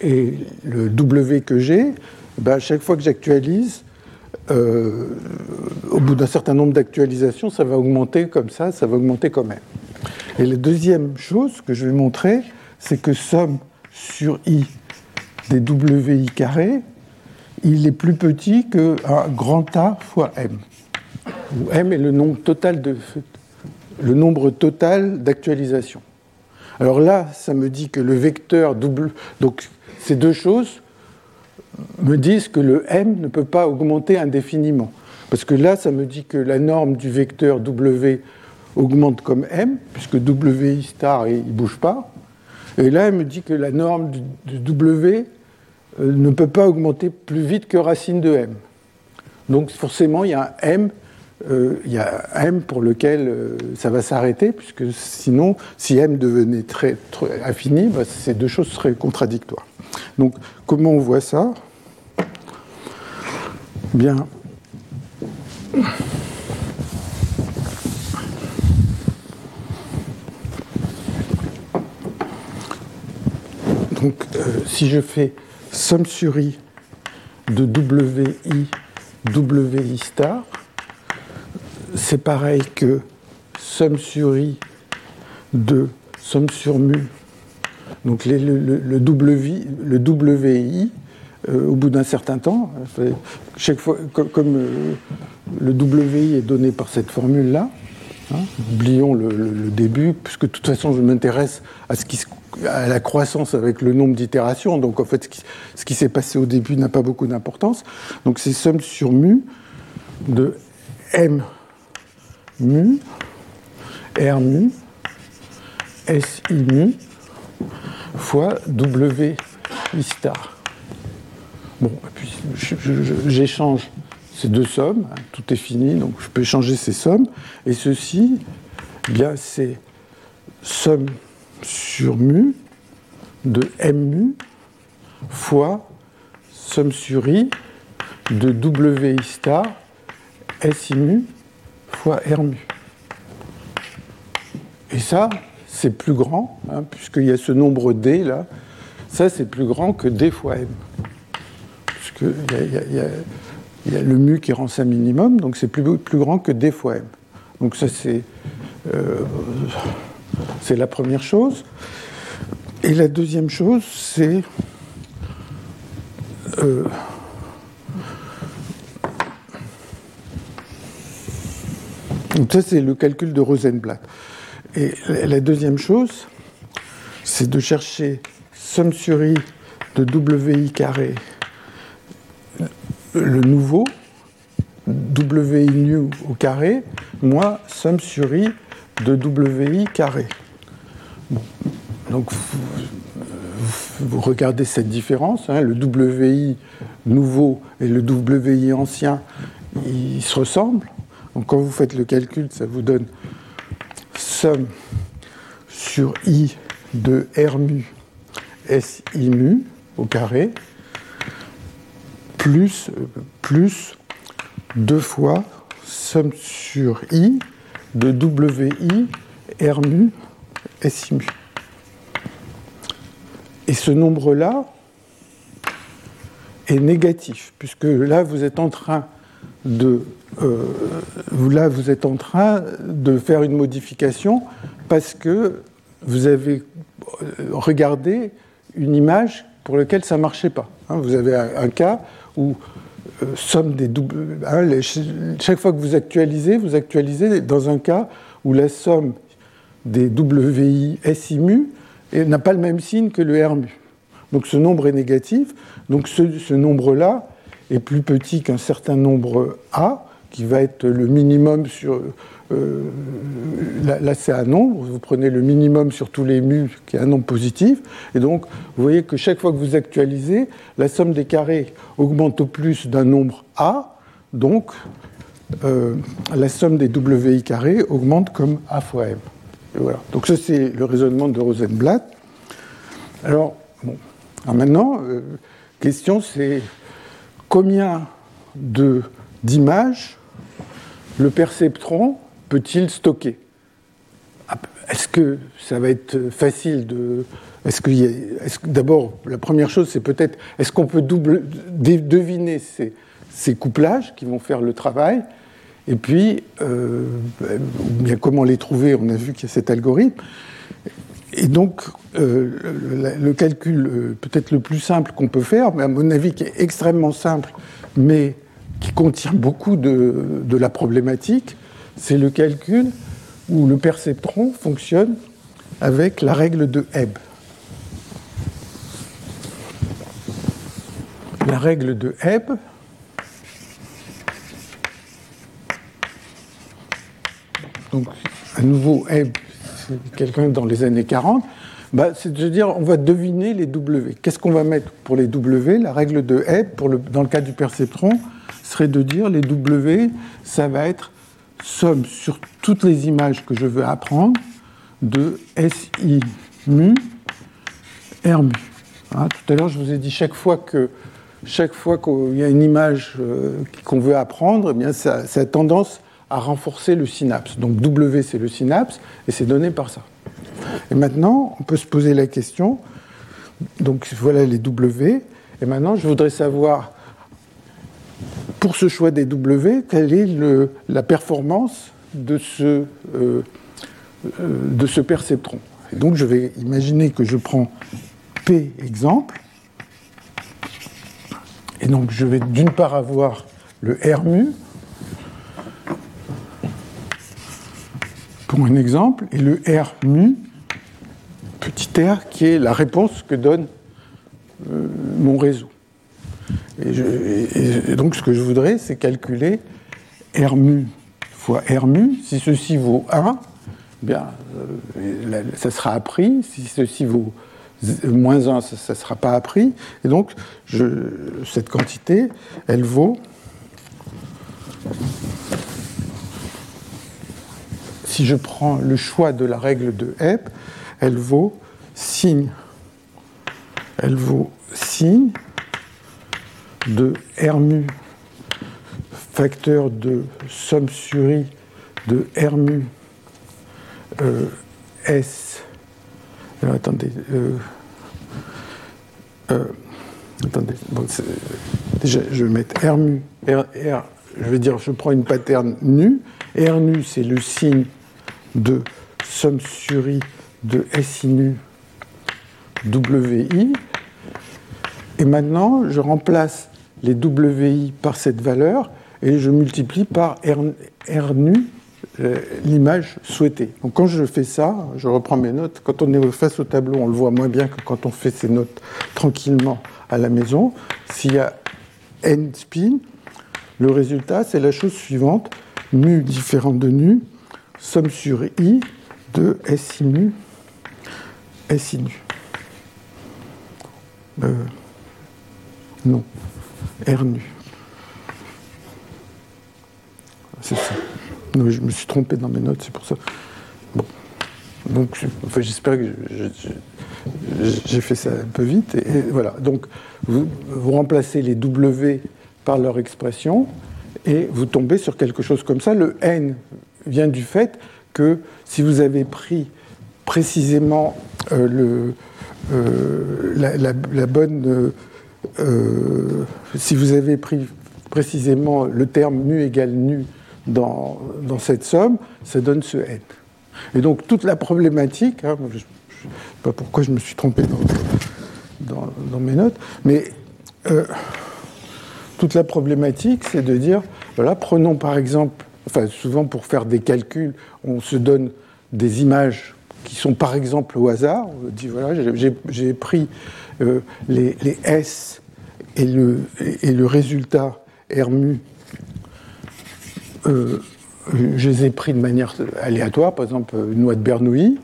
et le W que j'ai, ben, chaque fois que j'actualise, euh, au bout d'un certain nombre d'actualisations, ça va augmenter comme ça, ça va augmenter quand même. Et la deuxième chose que je vais montrer, c'est que somme sur i des wi carré, il est plus petit que un grand A fois m, où m est le nombre total de, le nombre total d'actualisations. Alors là, ça me dit que le vecteur double. Donc ces deux choses me disent que le m ne peut pas augmenter indéfiniment. Parce que là, ça me dit que la norme du vecteur w augmente comme m, puisque wi star il ne bouge pas. Et là, elle me dit que la norme du, w ne peut pas augmenter plus vite que racine de m. Donc forcément, il y a un m euh, il y a m pour lequel euh, ça va s'arrêter, puisque sinon, si m devenait très, infini, bah, ces deux choses seraient contradictoires. Donc, comment on voit ça? Bien. Donc, euh, si je fais somme sur i de wi, wi star, c'est pareil que somme sur i de somme sur mu, donc le, le, w, WI, euh, au bout d'un certain temps, chaque fois, comme, euh, le WI est donné par cette formule-là, hein, oublions le, début, puisque de toute façon je m'intéresse à, la croissance avec le nombre d'itérations, donc en fait ce qui, s'est passé au début n'a pas beaucoup d'importance. Donc c'est somme sur mu de m mu, R mu, SI mu, fois W I star. Bon, puis j'échange ces deux sommes, hein, tout est fini, donc je peux échanger ces sommes, et ceci, bien c'est somme sur mu de mu fois somme sur i de WI star SI mu fois R mu. Et ça, c'est plus grand, hein, puisqu'il y a ce nombre D là, ça c'est plus grand que D fois M. Y, y, a le mu qui rend ça minimum, donc c'est plus, grand que D fois M. Donc ça c'est euh, la première chose. Et la deuxième chose, c'est euh, Donc ça, c'est le calcul de Rosenblatt. Et la deuxième chose, c'est de chercher somme sur i de wi carré, le nouveau, WI nu au carré moins somme sur I de WI carré. Donc vous, regardez cette différence, hein, le WI nouveau et le WI ancien, ils se ressemblent. Donc quand vous faites le calcul, ça vous donne somme sur I de R mu SI mu au carré plus, plus deux fois somme sur I de WI R mu. Et ce nombre-là est négatif, puisque là, vous êtes en train de, euh, là, vous êtes en train de faire une modification parce que vous avez euh, regardé une image pour laquelle ça ne marchait pas. Hein. vous avez un, cas où euh, somme des doubles, hein, chaque fois que vous actualisez, vous actualisez dans un cas où la somme des WI SIMU n'a pas le même signe que le RMU. Donc ce nombre est négatif. Donc ce, nombre-là est plus petit qu'un certain nombre A, qui va être le minimum sur. Euh, là, c'est un nombre, vous prenez le minimum sur tous les mu, qui est un nombre positif, et donc vous voyez que chaque fois que vous actualisez, la somme des carrés augmente au plus d'un nombre A, donc euh, la somme des WI carrés augmente comme A fois M. voilà. Donc ça c'est le raisonnement de Rosenblatt. Alors, bon. Maintenant, euh, question c'est combien d'images le perceptron peut-il stocker? Ah, Est-ce que ça va être facile de. Est-ce d'abord, la première chose, c'est peut-être est-ce qu'on peut double, deviner ces, ces, couplages qui vont faire le travail? Et puis, euh, bien comment les trouver? On a vu qu'il y a cet algorithme. Et donc, euh, le, calcul euh, peut-être le plus simple qu'on peut faire, mais à mon avis qui est extrêmement simple, mais qui contient beaucoup de, de la problématique, c'est le calcul où le perceptron fonctionne avec la règle de Hebb. La règle de Hebb, donc à nouveau Hebb quelqu'un dans les années 40, bah, c'est de dire on va deviner les W. Qu'est-ce qu'on va mettre pour les W? La règle de Hebb, pour le, dans le cas du perceptron, serait de dire les W, ça va être somme sur toutes les images que je veux apprendre de SI mu R mu. Hein, tout à l'heure, je vous ai dit chaque fois que chaque fois qu'il y a une image euh, qu'on veut apprendre, eh bien ça, ça a tendance à renforcer le synapse. Donc W, c'est le synapse, et c'est donné par ça. Et maintenant, on peut se poser la question, donc voilà les W, et maintenant je voudrais savoir, pour ce choix des W, quelle est la performance de ce, euh, euh, perceptron? Et donc je vais imaginer que je prends P exemple, et donc je vais d'une part avoir le R mu, pour un exemple, et le R mu, petit r, qui est la réponse que donne euh, mon réseau. Et, donc ce que je voudrais, c'est calculer R mu fois R mu. Si ceci vaut 1, eh bien, euh, ça sera appris. Si ceci vaut moins 1, ça ne sera pas appris. Et donc, cette quantité, elle vaut si je prends le choix de la règle de Hebb, elle vaut signe. Elle vaut signe de R mu facteur de somme sur I de R mu euh, S. Alors, attendez. Euh, euh, attendez. déjà, je vais mettre R mu. R, R, je vais dire, je prends une pattern nu. R nu, c'est le signe de somme sur i de S nu WI. Et maintenant, je remplace les WI par cette valeur et je multiplie par R, nu euh, l'image souhaitée. Donc quand je fais ça, je reprends mes notes. Quand on est face au tableau, on le voit moins bien que quand on fait ses notes tranquillement à la maison. S'il y a n spin, le résultat, c'est la chose suivante. Mu différent de nu, somme sur i de SI mu, nu. Euh, non, R nu. C'est ça. je me suis trompé dans mes notes, c'est pour ça. Bon. Donc, j'espère que j'ai fait ça un peu vite. Voilà. Donc, vous, remplacez les W par leur expression et vous tombez sur quelque chose comme ça. Le N vient du fait que si vous avez pris précisément euh, euh, la, bonne. Euh, si vous avez pris précisément le terme mu égale nu dans, dans cette somme, ça donne ce n. Et donc toute la problématique, hein, je ne sais pas pourquoi je me suis trompé dans, dans, mes notes, mais toute la problématique, c'est de dire, voilà, prenons par exemple, enfin souvent pour faire des calculs, on se donne des images qui sont par exemple au hasard. On dit voilà, j'ai pris euh, les, S et le, et le résultat R mu, euh, je les ai pris de manière aléatoire, par exemple une noix de Bernoulli,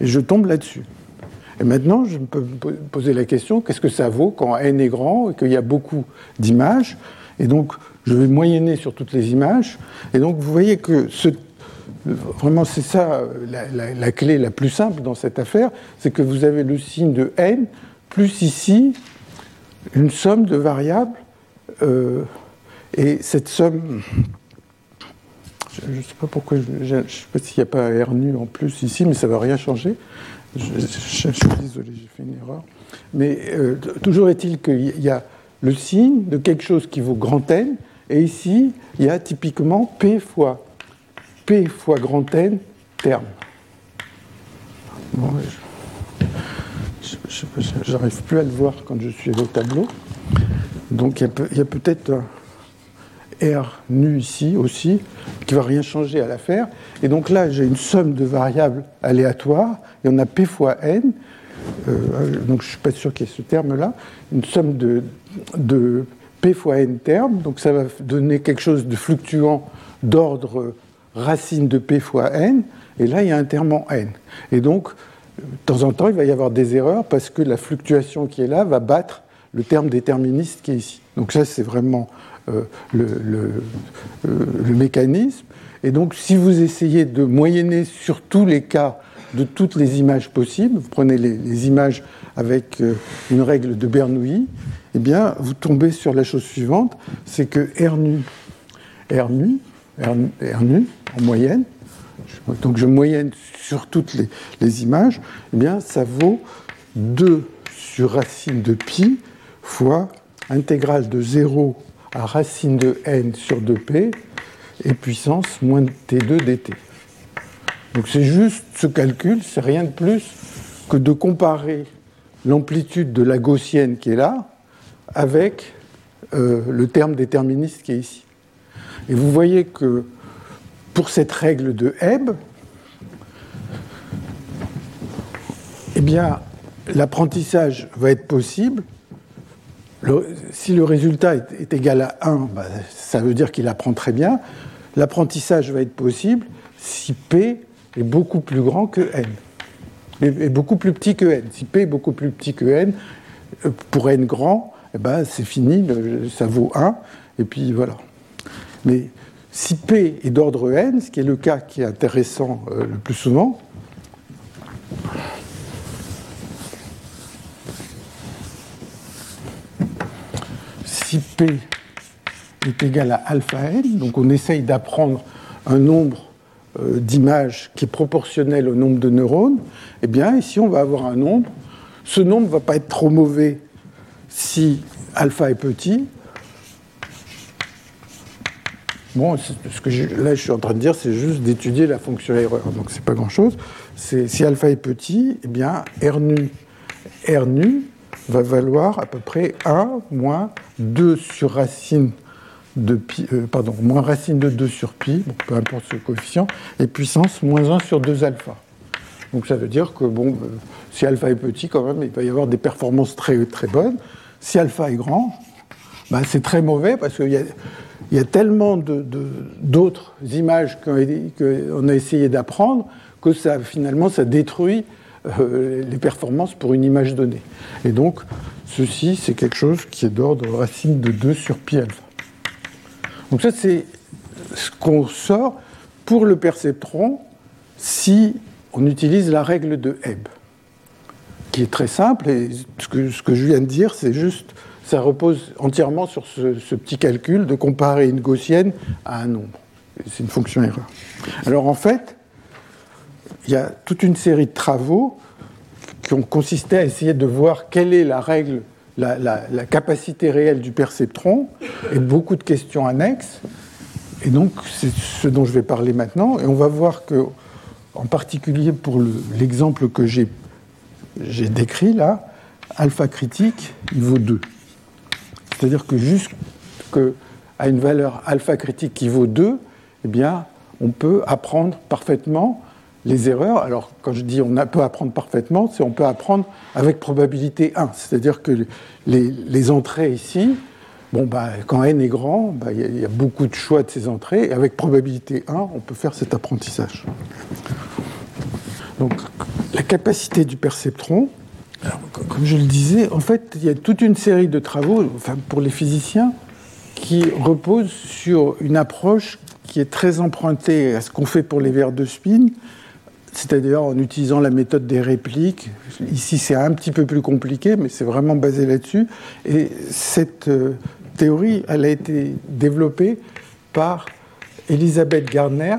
et je tombe là-dessus. Et maintenant, je peux me poser la question qu'est-ce que ça vaut quand n est grand et qu'il y a beaucoup d'images? Et donc, je vais moyenner sur toutes les images. Et donc, vous voyez que Vraiment, c'est ça la, clé la plus simple dans cette affaire, c'est que vous avez le signe de n plus ici une somme de variables. Euh, et cette somme, je ne sais pas pourquoi, je ne sais pas s'il n'y a pas R nu en plus ici, mais ça ne va rien changer. Je, suis désolé, j'ai fait une erreur. Mais euh, toujours est-il qu'il y a le signe de quelque chose qui vaut grand N, et ici, il y a typiquement P fois P fois grand N terme. N'arrive plus à le voir quand je suis au tableau. Donc il y a, peut-être un R nu ici aussi, qui ne va rien changer à l'affaire. Et donc là, j'ai une somme de variables aléatoires, et on a P fois N, euh, donc je ne suis pas sûr qu'il y ait ce terme-là, une somme de, de P fois N termes, donc ça va donner quelque chose de fluctuant d'ordre racine de p fois n, et là, il y a un terme en n. Et donc, de temps en temps, il va y avoir des erreurs parce que la fluctuation qui est là va battre le terme déterministe qui est ici. Donc ça, c'est vraiment euh, le, euh, le, mécanisme. Et donc, si vous essayez de moyenner sur tous les cas de toutes les images possibles, vous prenez les, images avec euh, une règle de Bernoulli, eh bien, vous tombez sur la chose suivante, c'est que R nu, R nu, R, nu en moyenne, donc je moyenne sur toutes les, images, eh bien ça vaut 2 sur racine de pi fois intégrale de 0 à racine de n sur 2p et puissance moins t2 dt. Donc c'est juste ce calcul, c'est rien de plus que de comparer l'amplitude de la gaussienne qui est là avec euh, le terme déterministe qui est ici. Et vous voyez que pour cette règle de Hebb, eh bien, l'apprentissage va être possible. si le résultat est, égal à 1, bah, ça veut dire qu'il apprend très bien. L'apprentissage va être possible si P est beaucoup plus grand que N, est beaucoup plus petit que N. Si P est beaucoup plus petit que N, euh, pour N grand, eh ben, c'est fini, ça vaut 1, et puis voilà. Mais si P est d'ordre n, ce qui est le cas qui est intéressant euh, le plus souvent, si P est égal à alpha n, donc on essaye d'apprendre un nombre euh, d'images qui est proportionnel au nombre de neurones, eh bien ici on va avoir un nombre. Ce nombre ne va pas être trop mauvais si alpha est petit, Bon, ce que là je suis en train de dire, c'est juste d'étudier la fonction erreur, donc c'est pas grand-chose. Si alpha est petit, eh bien R nu, R nu va valoir à peu près 1 moins 2 sur racine de pi, euh, pardon, moins racine de 2 sur pi, peu importe ce coefficient, et puissance moins 1 sur 2 alpha. Donc ça veut dire que bon, euh, si alpha est petit, quand même, il va y avoir des performances très, très bonnes. Si alpha est grand, ben, c'est très mauvais parce qu'il y a il y a tellement d'autres images qu'on a essayé d'apprendre que ça, finalement, ça détruit euh, les performances pour une image donnée. Et donc, ceci, c'est quelque chose qui est d'ordre racine de 2 sur pi alpha. Donc ça, c'est ce qu'on sort pour le perceptron si on utilise la règle de Hebb, qui est très simple. Et ce que, ce que je viens de dire, c'est juste ça repose entièrement sur ce, petit calcul de comparer une gaussienne à un nombre. C'est une fonction erreur. Alors en fait, il y a toute une série de travaux qui ont consisté à essayer de voir quelle est la règle, la, capacité réelle du perceptron, et beaucoup de questions annexes. Et donc, c'est ce dont je vais parler maintenant. Et on va voir que, en particulier pour l'exemple que j'ai décrit là, alpha critique, il vaut 2. C'est-à-dire que jusqu'à une valeur alpha critique qui vaut 2, eh bien, on peut apprendre parfaitement les erreurs. Alors, quand je dis on peut apprendre parfaitement, c'est on peut apprendre avec probabilité 1. C'est-à-dire que les, entrées ici, bon, bah, quand n est grand, bah, il y, a beaucoup de choix de ces entrées, et avec probabilité 1, on peut faire cet apprentissage. Donc, la capacité du perceptron, comme je le disais, en fait, il y a toute une série de travaux, enfin, pour les physiciens, qui reposent sur une approche qui est très empruntée à ce qu'on fait pour les verres de spin, c'est-à-dire en utilisant la méthode des répliques. Ici, c'est un petit peu plus compliqué, mais c'est vraiment basé là-dessus. Et cette euh, théorie, elle a été développée par Elisabeth Gardner,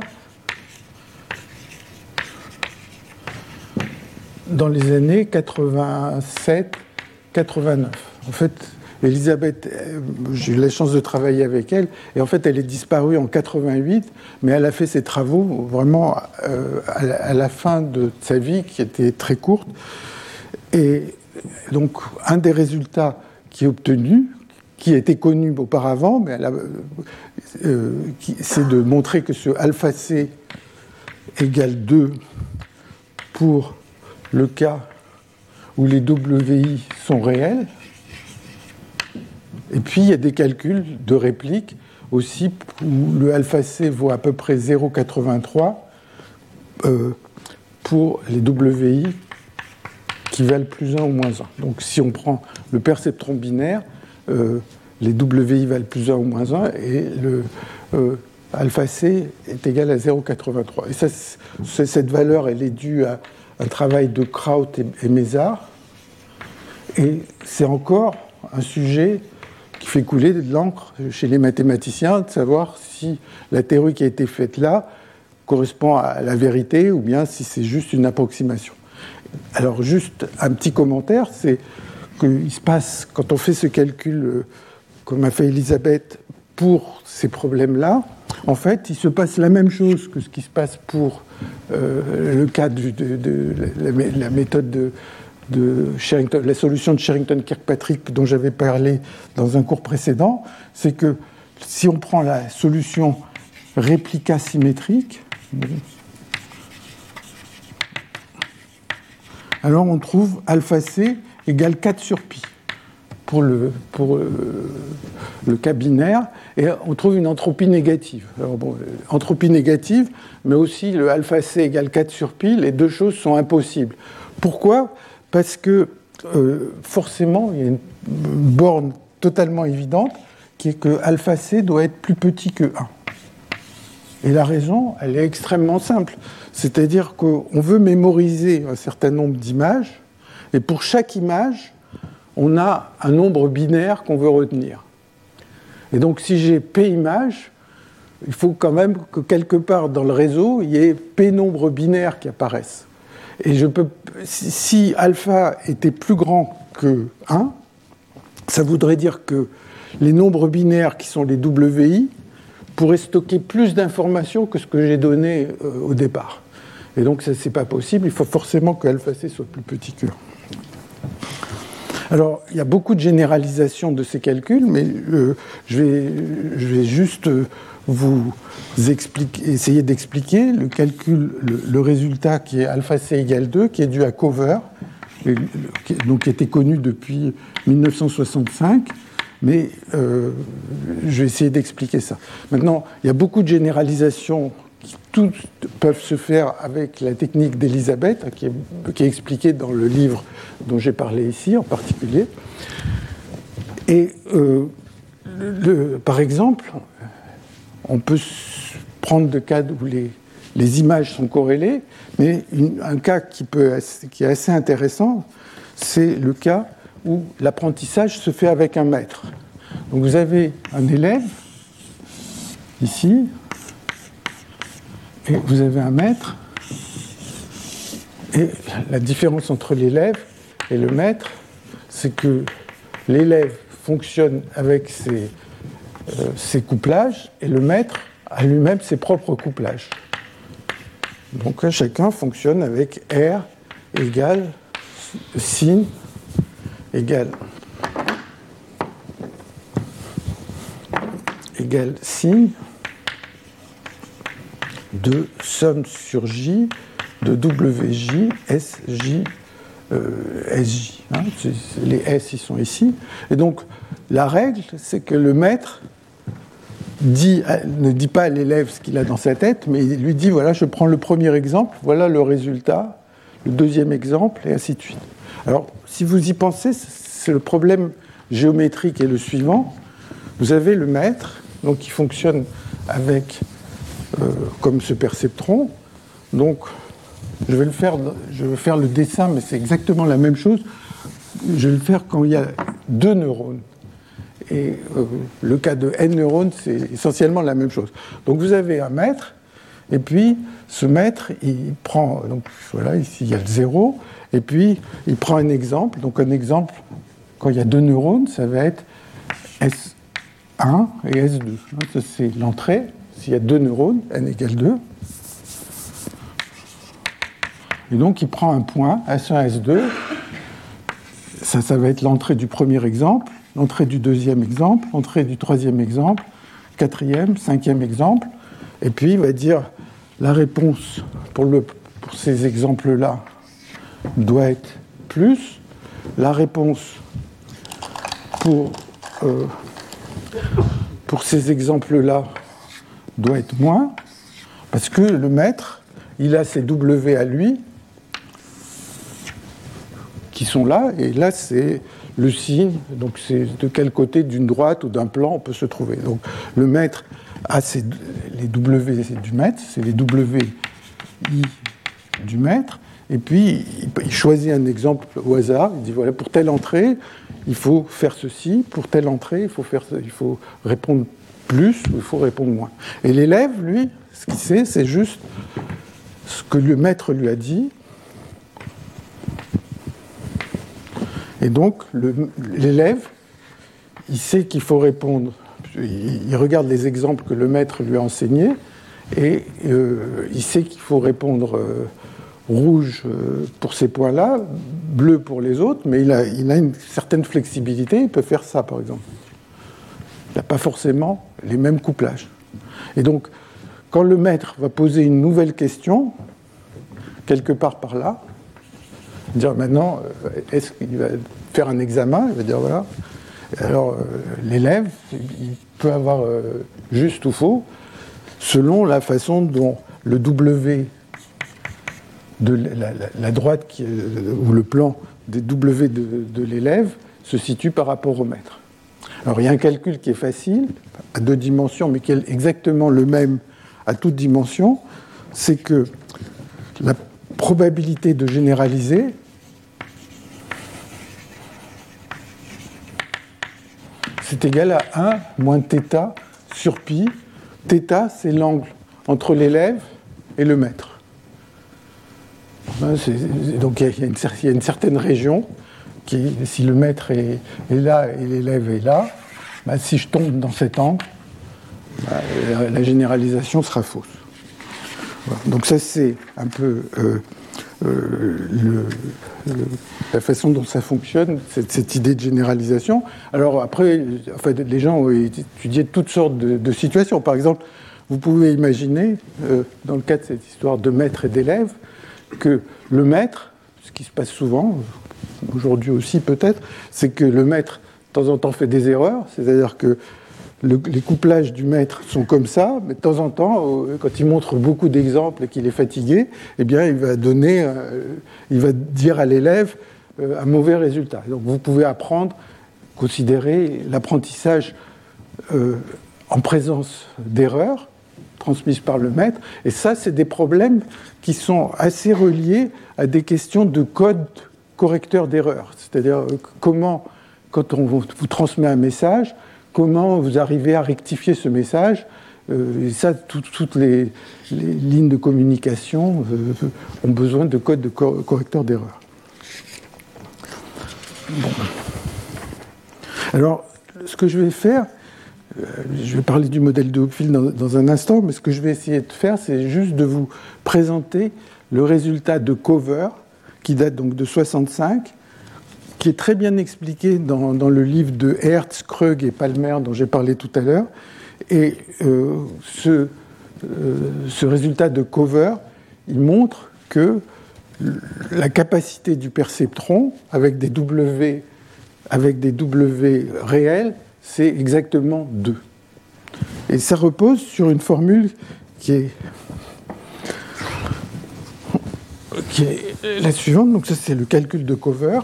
dans les années 87-89. En fait, Elisabeth, euh, j'ai eu la chance de travailler avec elle, et en fait, elle est disparue en 88, mais elle a fait ses travaux vraiment euh, à la fin de sa vie, qui était très courte. Et donc, un des résultats qui est obtenu, qui était connu auparavant, mais euh, c'est de montrer que ce alpha c égale 2 pour le cas où les WI sont réels. Et puis il y a des calculs de réplique aussi où le alpha C vaut à peu près 0,83 euh, pour les WI qui valent plus 1 ou moins 1. Donc si on prend le perceptron binaire, euh, les WI valent plus 1 ou moins 1 et le euh, alpha C est égal à 0,83. Et ça, cette valeur, elle est due à un travail de Kraut et, Mézard. Et c'est encore un sujet qui fait couler de l'encre chez les mathématiciens, de savoir si la théorie qui a été faite là correspond à la vérité ou bien si c'est juste une approximation. Alors juste un petit commentaire, c'est qu'il se passe, quand on fait ce calcul euh, comme a fait Elisabeth pour ces problèmes-là, en fait, il se passe la même chose que ce qui se passe pour euh, le cas de, la, méthode de, la solution de Sherrington-Kirkpatrick dont j'avais parlé dans un cours précédent, c'est que si on prend la solution réplica symétrique, alors on trouve alpha c égale 4 sur pi pour le, pour euh, le cas binaire, et on trouve une entropie négative. Bon, entropie négative, mais aussi le alpha c égale 4 sur pi, les deux choses sont impossibles. Pourquoi? Parce que euh, forcément, il y a une borne totalement évidente qui est que alpha c doit être plus petit que 1. Et la raison, elle est extrêmement simple. C'est-à-dire qu'on veut mémoriser un certain nombre d'images, et pour chaque image, on a un nombre binaire qu'on veut retenir. Et donc si j'ai P images, il faut quand même que quelque part dans le réseau, il y ait P nombres binaires qui apparaissent. Et je peux, si alpha était plus grand que 1, ça voudrait dire que les nombres binaires qui sont les WI pourraient stocker plus d'informations que ce que j'ai donné euh, au départ. Et donc ça, c'est pas possible, il faut forcément que alpha c soit plus petit que 1. Alors, il y a beaucoup de généralisations de ces calculs, mais euh, je, vais, juste euh, vous expliquer, essayer d'expliquer le calcul, le, résultat qui est alpha c égale 2, qui est dû à Cover, donc qui était connu depuis 1965, mais euh, je vais essayer d'expliquer ça. Maintenant, il y a beaucoup de généralisations qui toutes peuvent se faire avec la technique d'Elisabeth, qui est, qui est expliquée dans le livre dont j'ai parlé ici en particulier. Et euh, par exemple, on peut prendre des cas où les, images sont corrélées, mais un cas qui, qui est assez intéressant, c'est le cas où l'apprentissage se fait avec un maître. Donc vous avez un élève, ici, vous avez un maître, et la différence entre l'élève et le maître, c'est que l'élève fonctionne avec ses, euh, ses, couplages et le maître a lui-même ses propres couplages. Donc chacun fonctionne avec R égale sin égale égale sin de somme sur J de WJ, SJ, euh, SJ. Hein, les S, ils sont ici. Et donc, la règle, c'est que le maître dit, ne dit pas à l'élève ce qu'il a dans sa tête, mais il lui dit, voilà, je prends le premier exemple, voilà le résultat, le deuxième exemple, et ainsi de suite. Alors, si vous y pensez, c'est le problème géométrique est le suivant. Vous avez le maître, donc qui fonctionne avec euh, comme ce perceptron. Donc, je vais, le faire, je vais faire le dessin, mais c'est exactement la même chose. Je vais le faire quand il y a deux neurones. Et euh, le cas de n neurones, c'est essentiellement la même chose. Donc vous avez un maître, et puis ce maître, il prend, donc voilà, ici il y a le zéro, et puis il prend un exemple. Donc un exemple, quand il y a deux neurones, ça va être S1 et S2. Ça c'est l'entrée, s'il y a deux neurones, n égale 2. Et donc il prend un point, S1, S2. Ça, ça va être l'entrée du premier exemple, l'entrée du deuxième exemple, l'entrée du troisième exemple, quatrième, cinquième exemple. Et puis il va dire la réponse pour, ces exemples-là doit être plus. La réponse pour, euh, pour ces exemples-là doit être moins, parce que le maître, il a ses W à lui, qui sont là, et là c'est le signe, donc c'est de quel côté d'une droite ou d'un plan on peut se trouver. Donc le maître a ses, les W du maître, c'est les W I du maître, et puis il choisit un exemple au hasard, il dit voilà, pour telle entrée, il faut faire ceci, pour telle entrée, il faut, faire, il faut répondre plus ou il faut répondre moins. Et l'élève, lui, ce qu'il sait, c'est juste ce que le maître lui a dit. Et donc, l'élève, il sait qu'il faut répondre. Il, regarde les exemples que le maître lui a enseignés et euh, il sait qu'il faut répondre euh, rouge euh, pour ces points-là, bleu pour les autres, mais il a, il a une certaine flexibilité. Il peut faire ça, par exemple. Il n'a pas forcément les mêmes couplages. Et donc, quand le maître va poser une nouvelle question, quelque part par là, dire maintenant, euh, est-ce qu'il va faire un examen? Il va dire voilà. Alors, euh, l'élève, il peut avoir euh, juste ou faux, selon la façon dont le W de la, droite ou le plan des W de l'élève se situe par rapport au maître. Alors il y a un calcul qui est facile, à deux dimensions, mais qui est exactement le même à toutes dimensions, c'est que la probabilité de généraliser c'est égal à 1 moins θ sur pi. θ, c'est l'angle entre l'élève et le maître. Hein, donc il y, a une certaine région si le maître est, là et l'élève est là, bah, si je tombe dans cet angle, bah, la, généralisation sera fausse. Donc ça c'est un peu euh, euh, la façon dont ça fonctionne, cette, idée de généralisation. Alors après, les gens ont étudié toutes sortes de, situations. Par exemple, vous pouvez imaginer, euh, dans le cas de cette histoire de maître et d'élève, que le maître, ce qui se passe souvent, aujourd'hui aussi peut-être, c'est que le maître temps en temps fait des erreurs, c'est-à-dire que les couplages du maître sont comme ça, mais de temps en temps, euh, quand il montre beaucoup d'exemples et qu'il est fatigué, eh bien, il va donner, euh, il va dire à l'élève euh, un mauvais résultat. Donc, vous pouvez apprendre, considérer l'apprentissage en présence d'erreurs transmises par le maître, et ça, c'est des problèmes qui sont assez reliés à des questions de code correcteur d'erreurs, c'est-à-dire comment, quand on vous transmet un message, comment vous arrivez à rectifier ce message. Euh, et ça, toutes les, lignes de communication euh, ont besoin de codes de correcteur d'erreur. Alors, ce que je vais faire, euh, je vais parler du modèle de Hopfield dans, dans, un instant, mais ce que je vais essayer de faire, c'est juste de vous présenter le résultat de Cover, qui date donc de 65, qui est très bien expliqué dans, le livre de Hertz, Krug et Palmer dont j'ai parlé tout à l'heure. Et euh, ce, euh, ce, résultat de cover, il montre que la capacité du perceptron avec des W, avec des w réels, c'est exactement 2. Et ça repose sur une formule qui est, qui est la suivante. Donc ça, c'est le calcul de cover.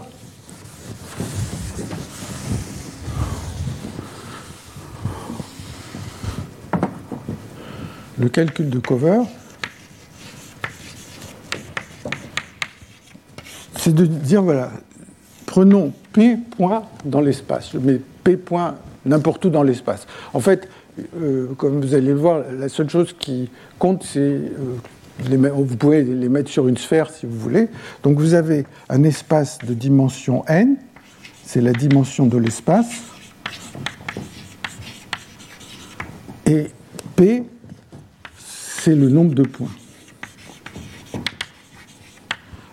le calcul de cover, c'est de dire, voilà, prenons P point dans l'espace. Je mets P point n'importe où dans l'espace. En fait, euh, comme vous allez le voir, la seule chose qui compte, c'est... Euh, vous pouvez les mettre sur une sphère si vous voulez. Donc vous avez un espace de dimension n, c'est la dimension de l'espace, et P, c'est le nombre de points.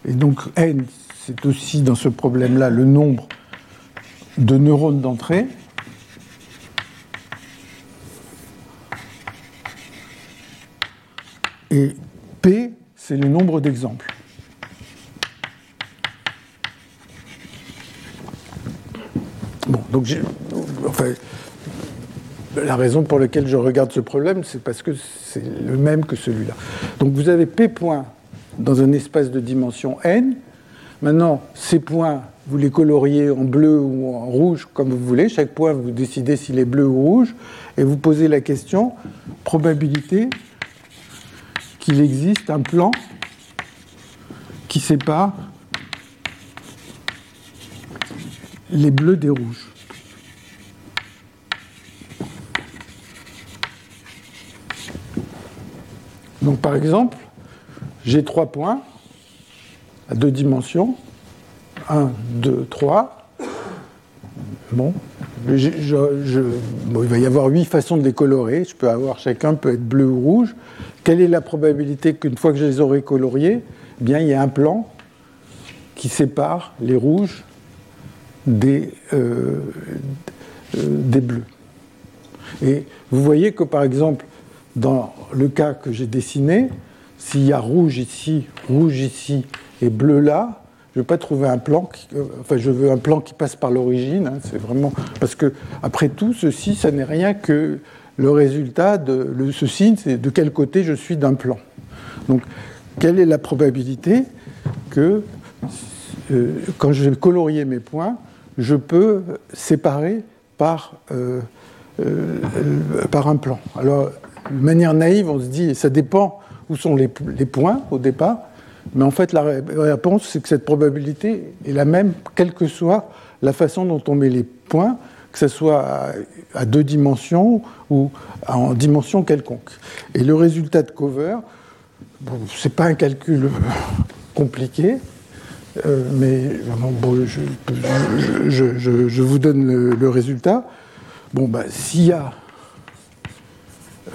Et donc n, c'est aussi dans ce problème-là le nombre de neurones d'entrée. Et P, c'est le nombre d'exemples. Bon, donc la raison pour laquelle je regarde ce problème, c'est parce que c'est le même que celui-là. Donc vous avez P points dans un espace de dimension n. Maintenant, ces points, vous les coloriez en bleu ou en rouge, comme vous voulez. Chaque point, vous décidez s'il est bleu ou rouge. Et vous posez la question, probabilité qu'il existe un plan qui sépare les bleus des rouges. Donc par exemple, j'ai trois points à deux dimensions. 1, 2, 3. Bon. Il va y avoir huit façons de les colorer. Je peux avoir, chacun peut être bleu ou rouge. Quelle est la probabilité qu'une fois que je les aurai coloriés, eh bien, il y a un plan qui sépare les rouges des, euh, euh, des bleus? Et vous voyez que par exemple, dans le cas que j'ai dessiné, s'il y a rouge ici, rouge ici et bleu là, je veux pas trouver un plan, qui, euh, enfin je veux un plan qui passe par l'origine, hein, c'est vraiment parce que après tout ceci, ça n'est rien que le résultat de le, ce signe, c'est de quel côté je suis d'un plan. Donc quelle est la probabilité que euh, quand je vais colorier mes points, je peux séparer par, euh, par un plan? Alors de manière naïve, on se dit, ça dépend où sont les, points au départ, mais en fait, la réponse, c'est que cette probabilité est la même, quelle que soit la façon dont on met les points, que ce soit à, deux dimensions ou en dimension quelconque. Et le résultat de cover, bon, c'est pas un calcul compliqué, euh, mais bon, je, vous donne le, résultat. Bon, bah, s'il y a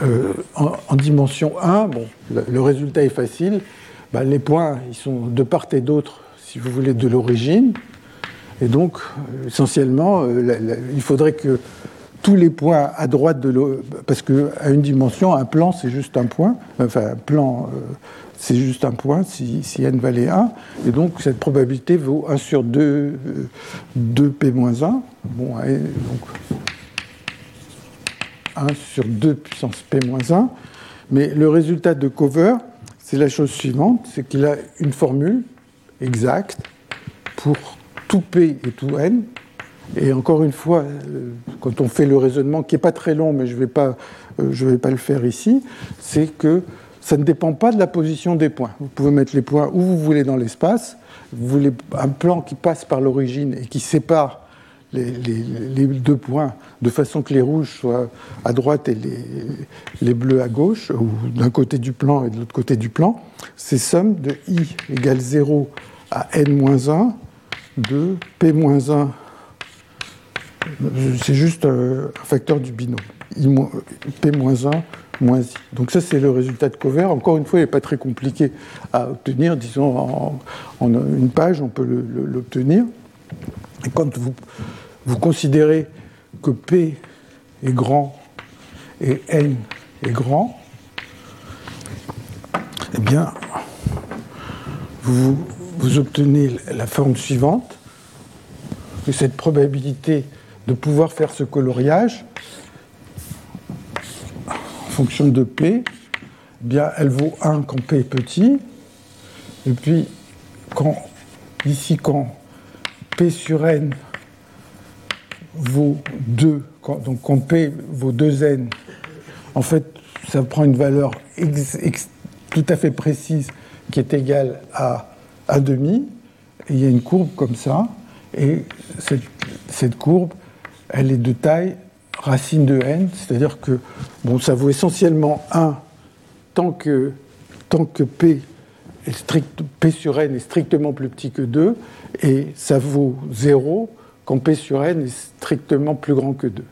euh, en, dimension 1, bon, le, résultat est facile. Bah, les points, ils sont de part et d'autre, si vous voulez, de l'origine. Et donc, euh, essentiellement, euh, il faudrait que tous les points à droite de l'eau, parce qu'à une dimension, un plan, c'est juste un point, enfin, un plan, euh, c'est juste un point si, n valait 1, et donc cette probabilité vaut 1 sur 2, 2p-1. Bon, donc 1 sur 2 puissance p-1. Mais le résultat de Cover, c'est la chose suivante, c'est qu'il a une formule exacte pour tout p et tout n, et encore une fois, euh, quand on fait le raisonnement, qui n'est pas très long, mais je ne vais, pas, euh, vais pas le faire ici, c'est que ça ne dépend pas de la position des points. Vous pouvez mettre les points où vous voulez dans l'espace. Vous voulez un plan qui passe par l'origine et qui sépare les, deux points de façon que les rouges soient à droite et les, bleus à gauche, ou d'un côté du plan et de l'autre côté du plan. C'est somme de i égale 0 à n-1 de p-1 c'est juste euh, un facteur du binôme. P-1 moins I. Donc ça, c'est le résultat de Cover. Encore une fois, il n'est pas très compliqué à obtenir. Disons, en, une page, on peut l'obtenir. Et quand vous, vous considérez que P est grand et N est grand, eh bien, vous, obtenez la forme suivante, que cette probabilité de pouvoir faire ce coloriage en fonction de P, eh bien elle vaut 1 quand P est petit, et puis quand, ici quand P sur N vaut 2, donc quand P vaut 2N, en fait ça prend une valeur tout à fait précise qui est égale à 1 demi, et il y a une courbe comme ça, et cette, cette courbe, elle est de taille racine de n, c'est-à-dire que ça vaut essentiellement 1 tant que, p sur n est strictement plus petit que 2, et ça vaut 0 quand p sur n est strictement plus grand que 2.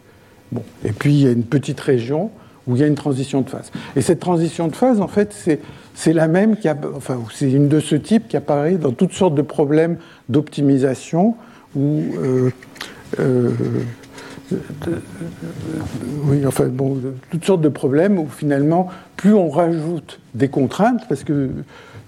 Bon. Et puis il y a une petite région où il y a une transition de phase. Et cette transition de phase, en fait, c'est la même, qui a, enfin, c'est une de ce type qui apparaît dans toutes sortes de problèmes d'optimisation où euh, euh, oui, enfin bon, toutes sortes de problèmes où finalement, plus on rajoute des contraintes, parce que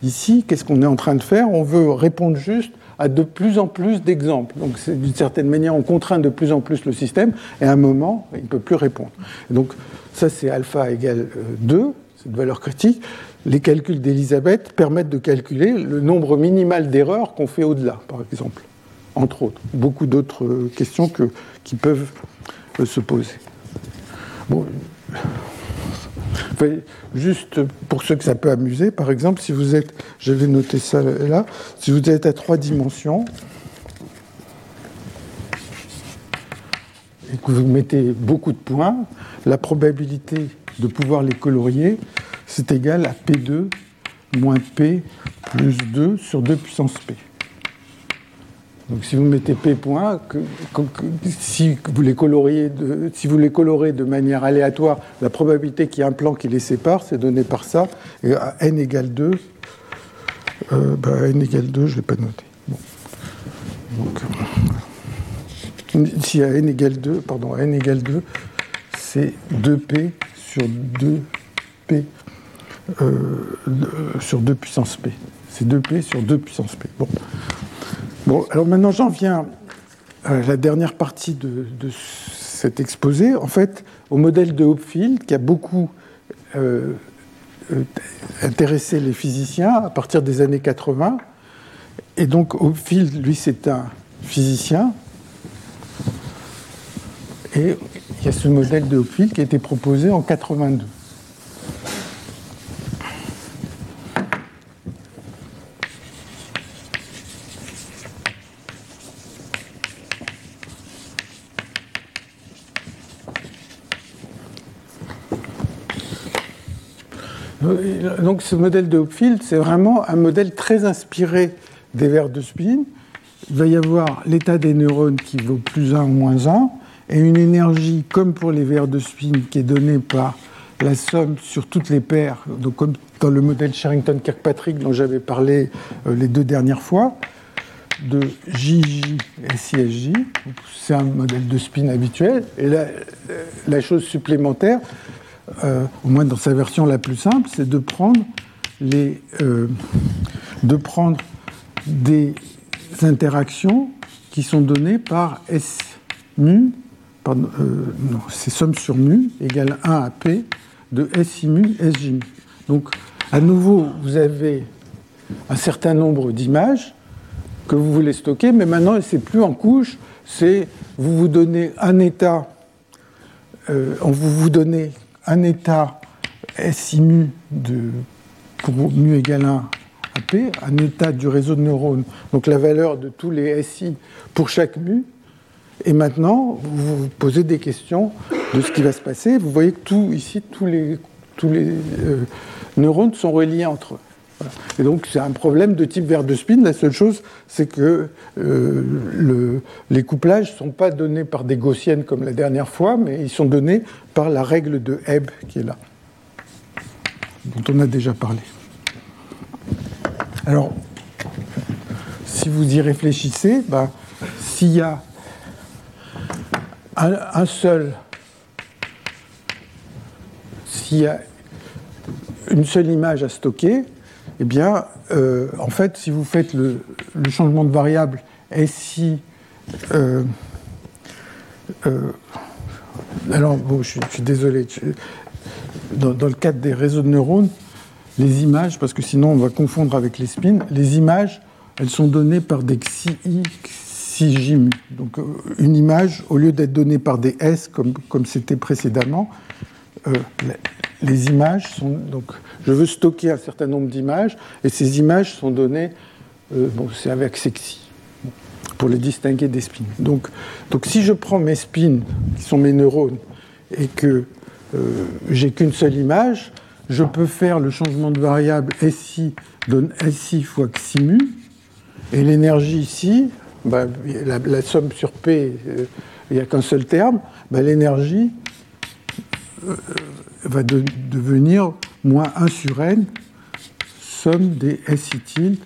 ici, qu'est-ce qu'on est en train de faire? On veut répondre juste à de plus en plus d'exemples. Donc, d'une certaine manière, on contraint de plus en plus le système, et à un moment, il ne peut plus répondre. donc, ça, c'est alpha égale 2, euh, c'est une valeur critique. Les calculs d'Elisabeth permettent de calculer le nombre minimal d'erreurs qu'on fait au-delà, par exemple entre autres. Beaucoup d'autres euh, questions que, qui peuvent euh, se poser. Bon, juste pour ceux que ça peut amuser, par exemple, si vous êtes, je vais noter ça là, si vous êtes à trois dimensions et que vous mettez beaucoup de points, la probabilité de pouvoir les colorier, c'est égal à P2 moins P plus 2 sur 2 puissance P. Donc si vous mettez P point, si, vous les de, si vous les colorez de manière aléatoire, la probabilité qu'il y ait un plan qui les sépare, c'est donné par ça. Et à n égale 2, euh, bah, n égale 2, je ne l'ai pas noté. Donc, euh, si à n égale 2, pardon, n égale 2, c'est 2p sur 2p euh, sur 2 puissance p. C'est 2p sur 2 puissance p. Bon. Bon, alors maintenant j'en viens à la dernière partie de, cet exposé, en fait, au modèle de Hopfield qui a beaucoup euh, euh, intéressé les physiciens à partir des années 80. Et donc Hopfield, lui, c'est un physicien. Et il y a ce modèle de Hopfield qui a été proposé en 82. Donc ce modèle de Hopfield, c'est vraiment un modèle très inspiré des vers de spin. Il va y avoir l'état des neurones qui vaut plus 1 ou moins 1, et une énergie, comme pour les vers de spin, qui est donnée par la somme sur toutes les paires, donc comme dans le modèle Sherrington-Kirkpatrick dont j'avais parlé euh, les deux dernières fois. de JJ SISJ. C'est un modèle de spin habituel. Et la, la chose supplémentaire, euh, au moins dans sa version la plus simple, c'est de prendre les, euh, prendre des interactions qui sont données par S mu, pardon, euh, non, c'est somme sur mu égale 1 à P de S mu SJ mu. Donc, à nouveau, vous avez un certain nombre d'images que vous voulez stocker, mais maintenant, c'est plus en couche, c'est vous vous donnez un état, euh, vous vous donnez un état SI mu de, pour mu égale 1 à P, un état du réseau de neurones, donc la valeur de tous les SI pour chaque mu, et maintenant, vous vous posez des questions de ce qui va se passer. Vous voyez que tout, ici, tous les, tous les euh, neurones sont reliés entre eux. Et donc, c'est un problème de type verre de spin. La seule chose, c'est que euh, le, les couplages ne sont pas donnés par des gaussiennes comme la dernière fois, mais ils sont donnés par la règle de Hebb qui est là, dont on a déjà parlé. Alors, si vous y réfléchissez, bah, s'il y a un seul, s'il y a une seule image à stocker, eh bien, euh, en fait, si vous faites le, changement de variable SI, euh, euh, alors, bon, je, suis désolé, dans, le cadre des réseaux de neurones, les images, parce que sinon on va confondre avec les spins, les images, elles sont données par des xi, xi. Donc, une image, au lieu d'être donnée par des S, comme c'était précédemment, les images sont donc je veux stocker un certain nombre d'images et ces images sont données euh, bon c'est avec sexy pour les distinguer des spins. Donc donc si je prends mes spins qui sont mes neurones et que euh, j'ai qu'une seule image je peux faire le changement de variable SI donne SI fois ximu et l'énergie ici ben, la, somme sur P euh, il n'y a qu'un seul terme ben, l'énergie va de, devenir moins 1 sur n, somme des SI tilde,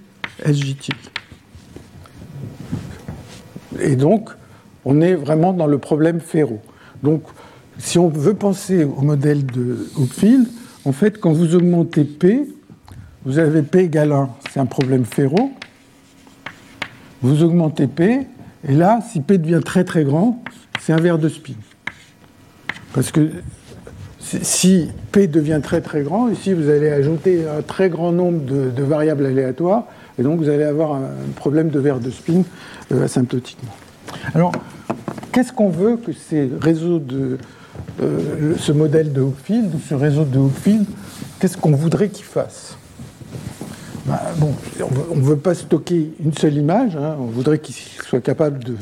SJ tilde. Et donc, on est vraiment dans le problème ferro. Donc, si on veut penser au modèle de Hopfield, en fait, quand vous augmentez P, vous avez P égale 1, c'est un problème ferro. Vous augmentez P, et là, si P devient très très grand, c'est un verre de spin. Parce que si P devient très très grand, ici vous allez ajouter un très grand nombre de, variables aléatoires, et donc vous allez avoir un problème de verre de spin euh, asymptotiquement. Alors, qu'est-ce qu'on veut que ces réseaux de. Euh, ce modèle de Hopfield, ou ce réseau de Hopfield, qu'est-ce qu'on voudrait qu'il fasse? Ben, bon, On ne veut pas stocker une seule image, hein, on voudrait qu'il soit capable de,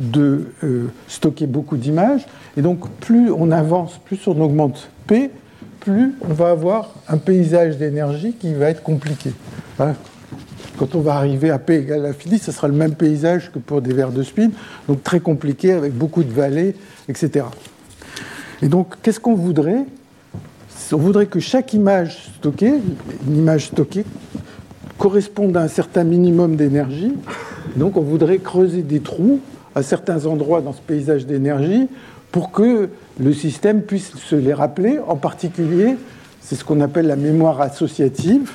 de euh, stocker beaucoup d'images. Et donc, plus on avance, plus on augmente P, plus on va avoir un paysage d'énergie qui va être compliqué. Hein Quand on va arriver à P égale l'infini, ce sera le même paysage que pour des verres de spin, donc très compliqué, avec beaucoup de vallées, etc. Et donc, qu'est-ce qu'on voudrait? On voudrait que chaque image stockée, une image stockée, corresponde à un certain minimum d'énergie. Donc, on voudrait creuser des trous à certains endroits dans ce paysage d'énergie pour que le système puisse se les rappeler. En particulier, c'est ce qu'on appelle la mémoire associative.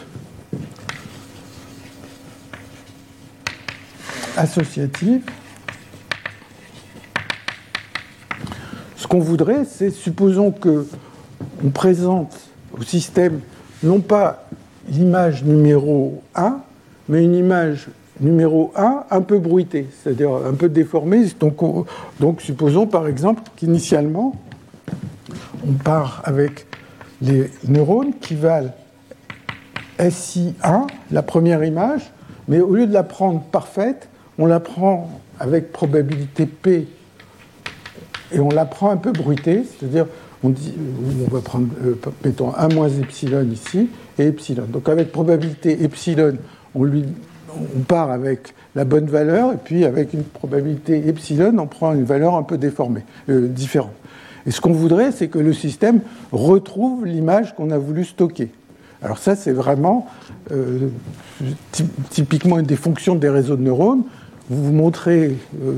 Associative. Ce qu'on voudrait, c'est, supposons que on présente au système non pas l'image numéro 1, mais une image numéro 1, un peu bruité, c'est-à-dire un peu déformé. Donc, supposons par exemple qu'initialement, on part avec les neurones qui valent SI1, la première image, mais au lieu de la prendre parfaite, on la prend avec probabilité P et on la prend un peu bruitée, c'est-à-dire on, dit, on va prendre, euh, mettons, 1 moins epsilon ici et epsilon. Donc avec probabilité epsilon, on lui on part avec la bonne valeur, et puis avec une probabilité epsilon, on prend une valeur un peu déformée, euh, différente. Et ce qu'on voudrait, c'est que le système retrouve l'image qu'on a voulu stocker. Alors ça, c'est vraiment euh, typiquement une des fonctions des réseaux de neurones. Vous vous montrez euh,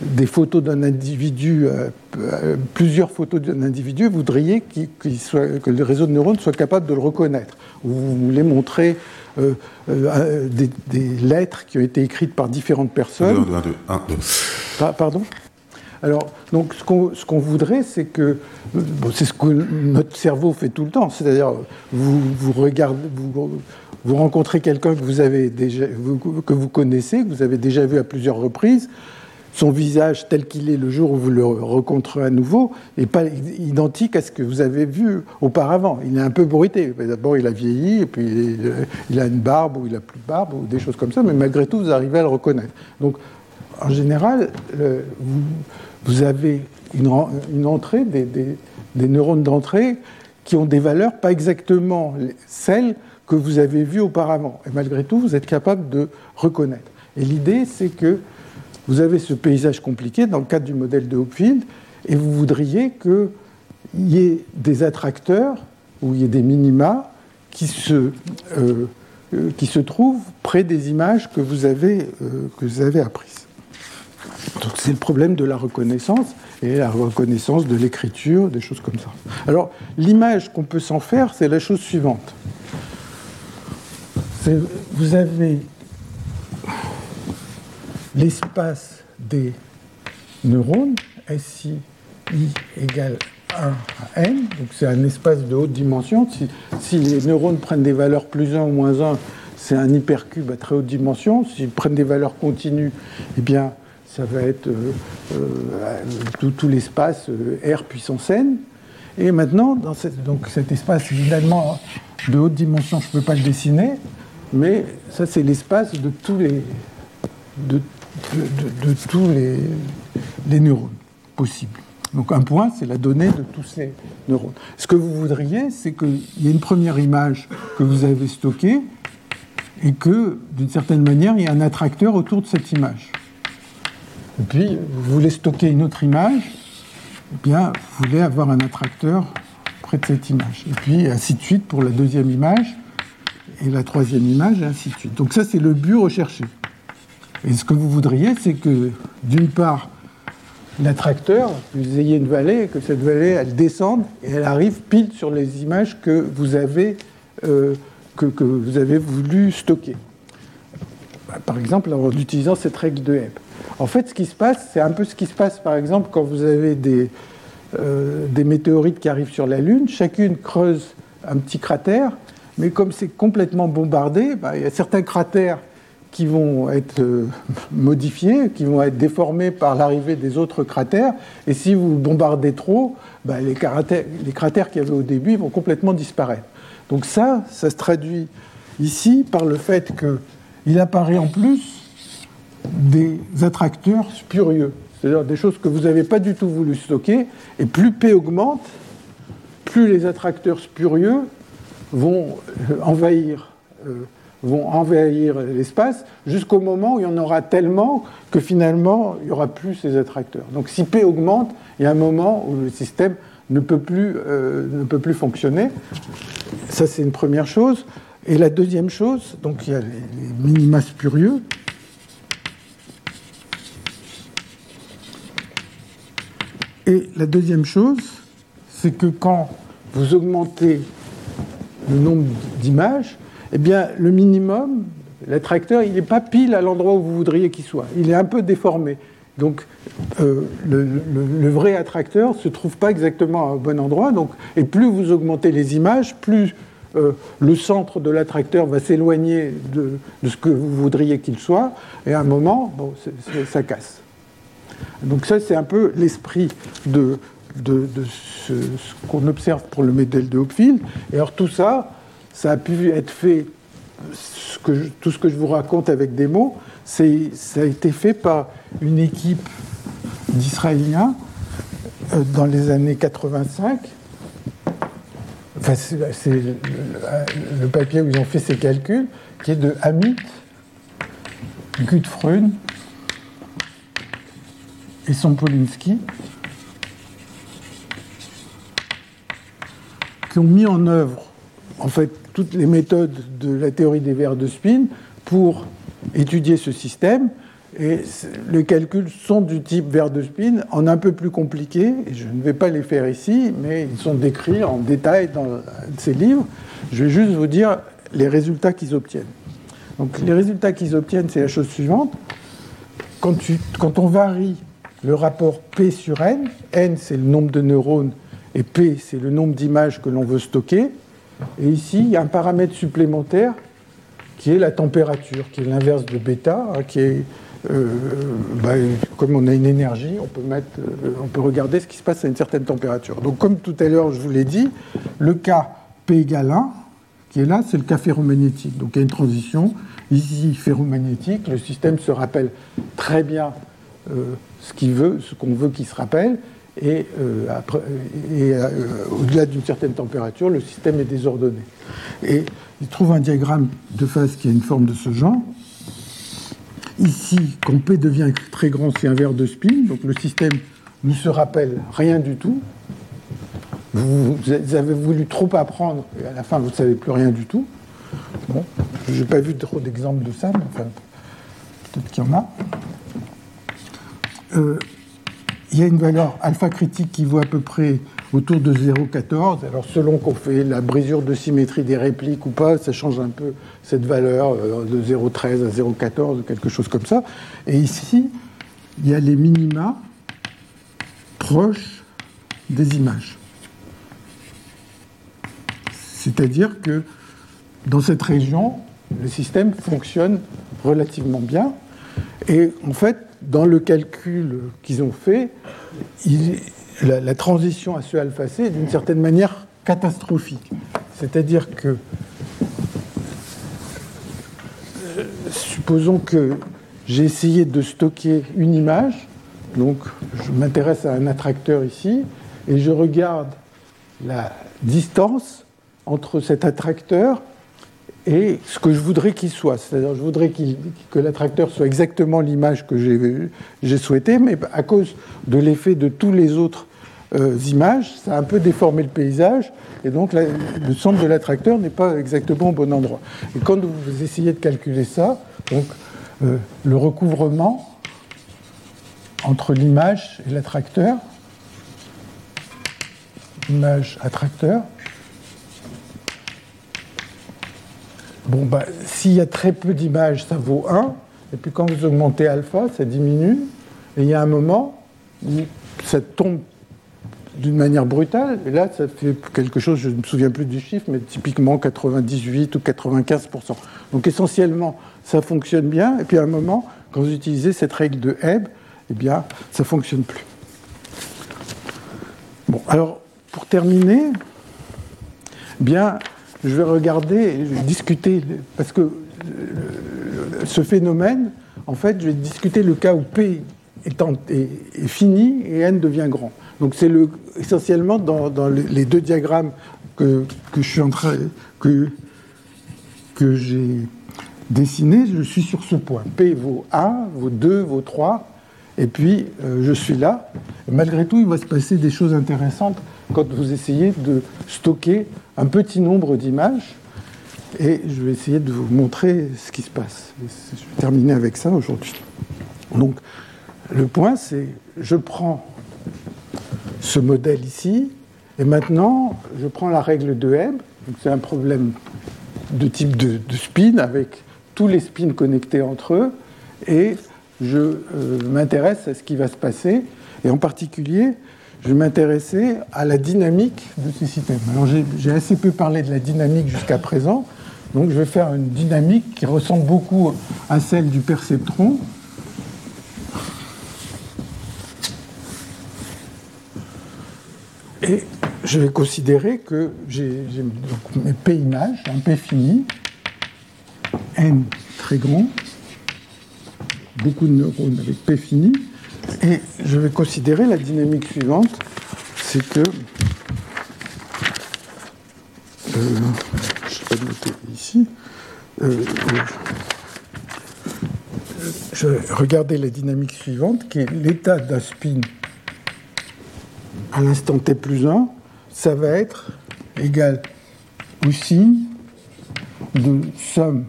des photos d'un individu, euh, plusieurs photos d'un individu, vous voudriez que le réseau de neurones soit capable de le reconnaître. Vous voulez montrer des, lettres qui ont été écrites par différentes personnes. Un, deux, pardon? Alors, donc, ce qu'on voudrait, c'est que, c'est ce que notre cerveau fait tout le temps, c'est-à-dire, vous, vous regardez, vous, vous rencontrez quelqu'un que vous avez déjà, que vous connaissez, que vous avez déjà vu à plusieurs reprises, son visage tel qu'il est le jour où vous le rencontrez à nouveau n'est pas identique à ce que vous avez vu auparavant. Il est un peu bruité. D'abord, il a vieilli, et puis il a une barbe ou il a plus de barbe, ou des choses comme ça, mais malgré tout, vous arrivez à le reconnaître. Donc, en général, vous, vous avez une, entrée, des, neurones d'entrée qui ont des valeurs pas exactement celles que vous avez vues auparavant. Et malgré tout, vous êtes capable de reconnaître. Et l'idée, c'est que vous avez ce paysage compliqué dans le cadre du modèle de Hopfield, et vous voudriez qu'il y ait des attracteurs, ou il y ait des minima, qui se, euh, qui se trouvent près des images que vous avez, euh, que vous avez apprises. Donc c'est le problème de la reconnaissance et la reconnaissance de l'écriture, des choses comme ça. Alors l'image qu'on peut s'en faire, c'est la chose suivante. Vous avez l'espace des neurones, SI I égale 1 à n, donc c'est un espace de haute dimension. Si, les neurones prennent des valeurs plus 1 ou moins 1, c'est un hypercube à très haute dimension. S'ils prennent des valeurs continues, eh bien, ça va être euh, euh, tout, l'espace euh, R puissance n. Et maintenant, dans donc cet espace, évidemment, de haute dimension, je ne peux pas le dessiner, mais ça, c'est l'espace de tous les, tous les, les neurones possibles. Donc un point, c'est la donnée de tous ces neurones. Ce que vous voudriez, c'est qu'il y ait une première image que vous avez stockée et que, d'une certaine manière, il y ait un attracteur autour de cette image. Et puis, vous voulez stocker une autre image, eh bien, vous voulez avoir un attracteur près de cette image. Et puis, ainsi de suite pour la deuxième image, et la troisième image, et ainsi de suite. Donc ça, c'est le but recherché. Et ce que vous voudriez, c'est que, d'une part, l'attracteur, vous ayez une vallée, que cette vallée, elle descende et elle arrive pile sur les images que vous avez, euh, que, que, vous avez voulu stocker. Par exemple, en utilisant cette règle de Hebb. En fait, ce qui se passe, c'est un peu ce qui se passe, par exemple, quand vous avez des, euh, des météorites qui arrivent sur la Lune. Chacune creuse un petit cratère, mais comme c'est complètement bombardé, bah, il y a certains cratères qui vont être euh, modifiés, qui vont être déformés par l'arrivée des autres cratères. Et si vous bombardez trop, bah, les, cratères, les cratères qu'il y avait au début vont complètement disparaître. Donc ça, ça se traduit ici par le fait qu'il apparaît en plus des attracteurs spurieux, c'est-à-dire des choses que vous n'avez pas du tout voulu stocker, et plus P augmente, plus les attracteurs spurieux vont euh, envahir, euh, vont envahir l'espace jusqu'au moment où il y en aura tellement que finalement il n'y aura plus ces attracteurs. Donc si P augmente, il y a un moment où le système ne peut plus, euh, ne peut plus fonctionner. Ça c'est une première chose. Et la deuxième chose, donc il y a les minima spurieux, Et la deuxième chose, c'est que quand vous augmentez le nombre d'images, eh bien, le minimum, l'attracteur, il n'est pas pile à l'endroit où vous voudriez qu'il soit. Il est un peu déformé. Donc, euh, le, vrai attracteur ne se trouve pas exactement au bon endroit. Donc, et plus vous augmentez les images, plus euh, le centre de l'attracteur va s'éloigner de, ce que vous voudriez qu'il soit. Et à un moment, bon, ça casse. Donc ça, c'est un peu l'esprit de, ce, qu'on observe pour le modèle de Hopfield. Et alors tout ça, ça a pu être fait, tout ce que je vous raconte avec des mots, ça a été fait par une équipe d'Israéliens euh, dans les années 85. Enfin, c'est le, papier où ils ont fait ces calculs, qui est de Amit Gutfrun et son Polinsky, qui ont mis en œuvre, en fait, toutes les méthodes de la théorie des verres de spin pour étudier ce système. Et les calculs sont du type verre de spin, en un peu plus compliqué. Et je ne vais pas les faire ici, mais ils sont décrits en détail dans ces livres. Je vais juste vous dire les résultats qu'ils obtiennent. Donc les résultats qu'ils obtiennent, c'est la chose suivante. Quand, quand on varie le rapport P sur N, N c'est le nombre de neurones et P c'est le nombre d'images que l'on veut stocker, et ici il y a un paramètre supplémentaire qui est la température, qui est l'inverse de bêta, hein, qui est euh, bah, comme on a une énergie, on peut, mettre, euh, on peut regarder ce qui se passe à une certaine température. Donc comme tout à l'heure je vous l'ai dit, le cas P égale 1, qui est là, c'est le cas ferromagnétique. Donc il y a une transition, ici ferromagnétique, le système se rappelle très bien euh, ce qu'il veut, ce qu'on veut qu'il se rappelle, et, et au-delà d'une certaine température, le système est désordonné. Et il trouve un diagramme de phase qui a une forme de ce genre. Ici, quand P devient très grand, c'est un verre de spin, donc le système ne se rappelle rien du tout. Vous, avez voulu trop apprendre, et à la fin, vous ne savez plus rien du tout. Bon, je n'ai pas vu trop d'exemples de ça, mais enfin, peut-être qu'il y en a. Euh, il y a une valeur alpha critique qui vaut à peu près autour de 0,14. Alors selon qu'on fait la brisure de symétrie des répliques ou pas, ça change un peu cette valeur euh, de 0,13 à 0,14, quelque chose comme ça. Et ici, il y a les minima proches des images. C'est-à-dire que dans cette région, le système fonctionne relativement bien. Et en fait, dans le calcul qu'ils ont fait, il, la, transition à ce alpha C est d'une certaine manière catastrophique. C'est-à-dire que, supposons que j'ai essayé de stocker une image, donc je m'intéresse à un attracteur ici, et je regarde la distance entre cet attracteur et ce que je voudrais qu'il soit. C'est-à-dire, je voudrais que l'attracteur soit exactement l'image que j'ai souhaité, mais à cause de l'effet de tous les autres euh, images, ça a un peu déformé le paysage, et donc le centre de l'attracteur n'est pas exactement au bon endroit. Et quand vous essayez de calculer ça, donc euh, le recouvrement entre l'image et l'attracteur, image attracteur, Bon, bah, s'il y a très peu d'images, ça vaut 1. Et puis quand vous augmentez alpha, ça diminue. Et il y a un moment où ça tombe d'une manière brutale. Et là, ça fait quelque chose, je ne me souviens plus du chiffre, mais typiquement 98 ou 95% Donc essentiellement, ça fonctionne bien. Et puis à un moment, quand vous utilisez cette règle de Hebb, eh bien, ça ne fonctionne plus. Bon, alors, pour terminer, eh bien, je vais regarder, discuter, parce que ce phénomène, en fait, je vais discuter le cas où P est, fini et N devient grand. Donc c'est essentiellement dans, les deux diagrammes que, je suis que, que j'ai dessiné, je suis sur ce point. P vaut 1, vaut 2, vaut 3, et puis euh, je suis là. malgré tout, il va se passer des choses intéressantes quand vous essayez de stocker un petit nombre d'images. Et je vais essayer de vous montrer ce qui se passe. Je vais terminer avec ça aujourd'hui. Donc, le point, c'est je prends ce modèle ici, et maintenant, je prends la règle de Hebb. C'est un problème de type de, spin avec tous les spins connectés entre eux, et je euh, m'intéresse à ce qui va se passer, et en particulier, je vais m'intéresser à la dynamique de ces systèmes. Alors j'ai assez peu parlé de la dynamique jusqu'à présent, donc je vais faire une dynamique qui ressemble beaucoup à celle du perceptron. Et je vais considérer que j'ai mes P images, un P fini, N très grand, beaucoup de neurones avec P fini, et je vais considérer la dynamique suivante, c'est que... Euh, je vais noter ici. Euh, je vais regarder la dynamique suivante, qui est l'état d'un spin à l'instant t plus 1, ça va être égal au signe de somme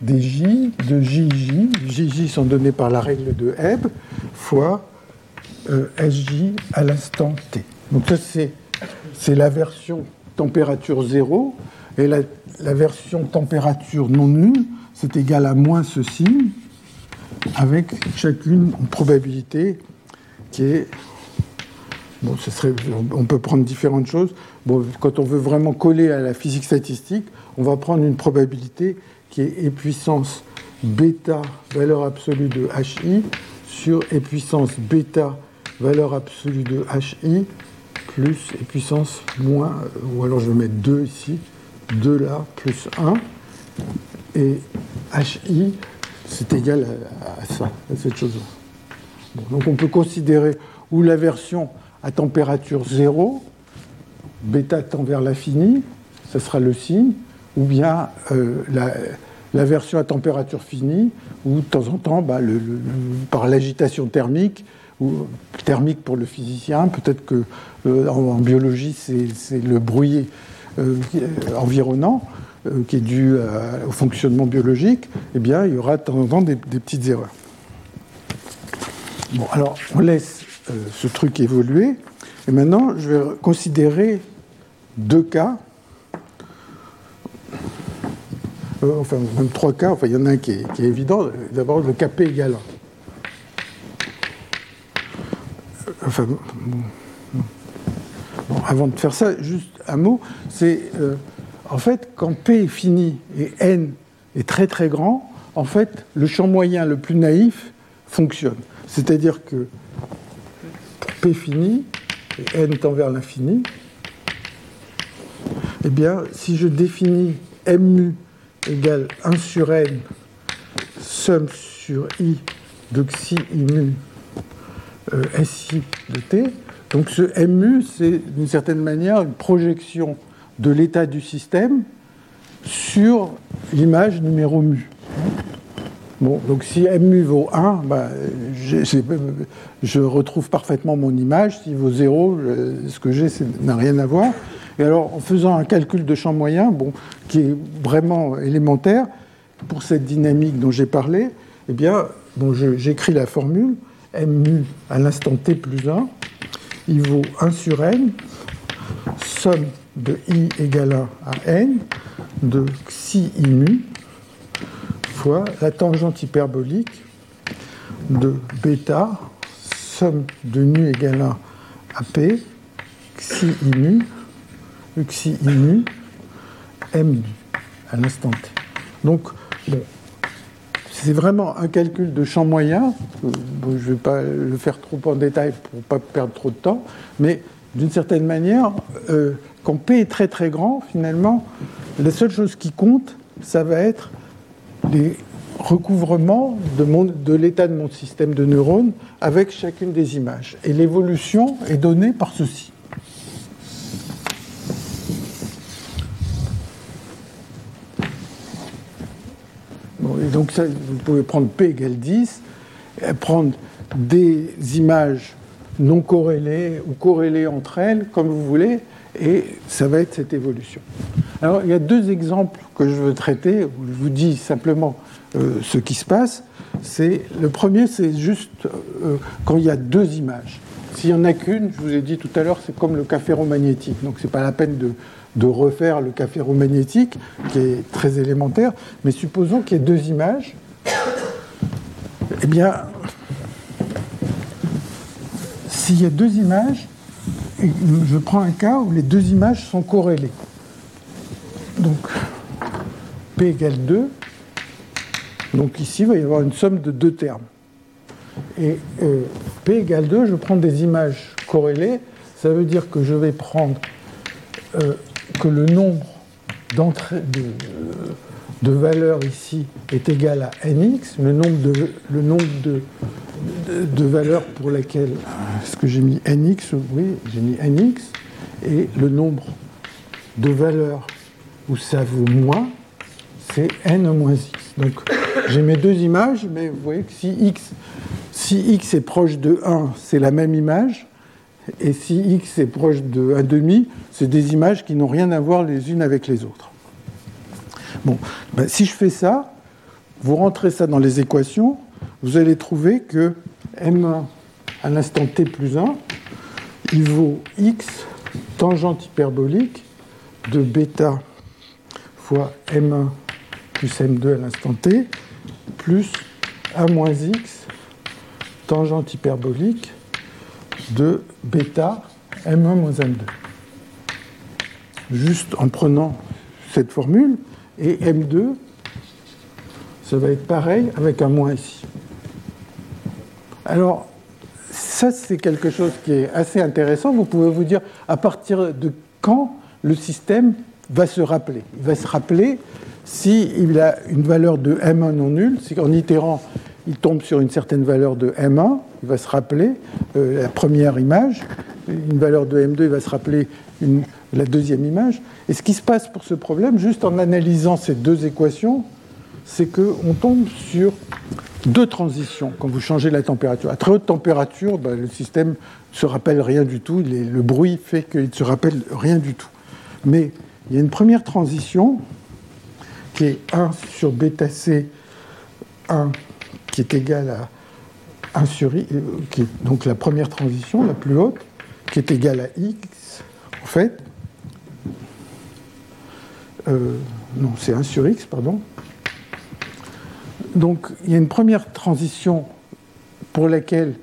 des J, de JJ, JJ sont donnés par la règle de Hebb, fois euh, SJ à l'instant T. Donc ça, c'est la version température 0, et la, version température non nulle, c'est égal à moins ce signe, avec chacune une probabilité qui est Bon, ce serait, on peut prendre différentes choses. Bon, quand on veut vraiment coller à la physique statistique, on va prendre une probabilité qui est e puissance bêta, valeur absolue de hi, sur e puissance bêta, valeur absolue de hi, plus e puissance moins, ou alors je vais mettre 2 ici, 2 là, plus 1, et hi, c'est égal à, ça, à cette chose-là. donc on peut considérer ou la version à température zéro, bêta tend vers l'infini, ce sera le signe, ou bien euh, la, version à température finie, ou de temps en temps, bah, par l'agitation thermique, ou thermique pour le physicien, peut-être que euh, en, biologie c'est le bruit euh, environnant qui est dû au fonctionnement biologique, eh bien il y aura de temps en temps des, des petites erreurs. Bon, alors on laisse ce truc évoluer. Et maintenant, je vais considérer deux cas, euh, enfin même trois cas, enfin il y en a un qui est, évident. D'abord le KP égale 1. Enfin, avant de faire ça, juste un mot, c'est euh, en fait quand P est fini et N est très très grand, en fait le champ moyen le plus naïf fonctionne. C'est-à-dire que P fini, et n tend vers l'infini, eh bien, si je définis mu égale 1 sur n, somme sur i de xi mu euh, si de t, donc ce mu, c'est d'une certaine manière une projection de l'état du système sur l'image numéro mu. Bon, donc si mu vaut 1, bah, je retrouve parfaitement mon image. S'il vaut 0, ce que j'ai n'a rien à voir. Et alors, en faisant un calcul de champ moyen, bon, qui est vraiment élémentaire, pour cette dynamique dont j'ai parlé, eh bien, bon, j'écris la formule. mu à l'instant t plus 1, il vaut 1 sur n, somme de i égale 1 à n, de xi i mu, fois la tangente hyperbolique de bêta, somme de nu égale 1 à p, xi i nu, xi i nu, m à l'instant t. Donc, c'est vraiment un calcul de champ moyen. je ne vais pas le faire trop en détail pour ne pas perdre trop de temps, mais d'une certaine manière, euh, quand P est très très grand, finalement, la seule chose qui compte, ça va être les recouvrements de, de l'état de mon système de neurones avec chacune des images. Et l'évolution est donnée par ceci. Donc vous pouvez prendre P égale 10, et prendre des images non corrélées ou corrélées entre elles, comme vous voulez, et ça va être cette évolution. Alors, il y a deux exemples que je veux traiter, où je vous dis simplement euh, ce qui se passe. Le premier, c'est juste euh, quand il y a deux images. S'il n'y en a qu'une, je vous ai dit tout à l'heure, c'est comme le cas ferromagnétique. Donc, ce n'est pas la peine de, de, refaire le cas ferromagnétique, qui est très élémentaire. Mais supposons qu'il y ait deux images. Eh bien, s'il y a deux images, je prends un cas où les deux images sont corrélées. Donc, P égale 2. Donc ici, il va y avoir une somme de deux termes. Et euh, P égale 2, je prends des images corrélées. Ça veut dire que je vais prendre euh, que le nombre de, de, valeurs ici est égal à nx, le nombre de, le nombre de, de, valeurs pour lesquelles. Est-ce que j'ai mis nx Oui, j'ai mis nx. Et le nombre de valeurs où ça vaut moins, c'est n moins x. Donc j'ai mes deux images, mais vous voyez que si x, si x est proche de 1, c'est la même image. Et si x est proche de 1,5, c'est des images qui n'ont rien à voir les unes avec les autres. Bon, ben, si je fais ça, vous rentrez ça dans les équations, vous allez trouver que M1 à l'instant t plus 1, il vaut x tangente hyperbolique de bêta fois m1 plus m2 à l'instant t plus a moins x tangente hyperbolique de bêta m1 moins m2. Juste en prenant cette formule, et m2, ça va être pareil avec un moins ici. Alors, ça, c'est quelque chose qui est assez intéressant. Vous pouvez vous dire à partir de quand le système va se rappeler? Il va se rappeler s'il a une valeur de M1 non nulle, c'est qu'en itérant, il tombe sur une certaine valeur de M1, il va se rappeler euh, la première image, une valeur de M2, il va se rappeler la deuxième image. Et ce qui se passe pour ce problème, juste en analysant ces deux équations, c'est qu'on tombe sur deux transitions quand vous changez la température. À très haute température, ben, le système ne se rappelle rien du tout, le bruit fait qu'il ne se rappelle rien du tout. Mais il y a une première transition qui est 1 sur bêta C 1 qui est égal à 1 sur I, euh, donc la première transition, la plus haute, qui est égale à X, en fait. Euh, non, c'est 1 sur X, pardon. Donc il y a une première transition pour laquelle,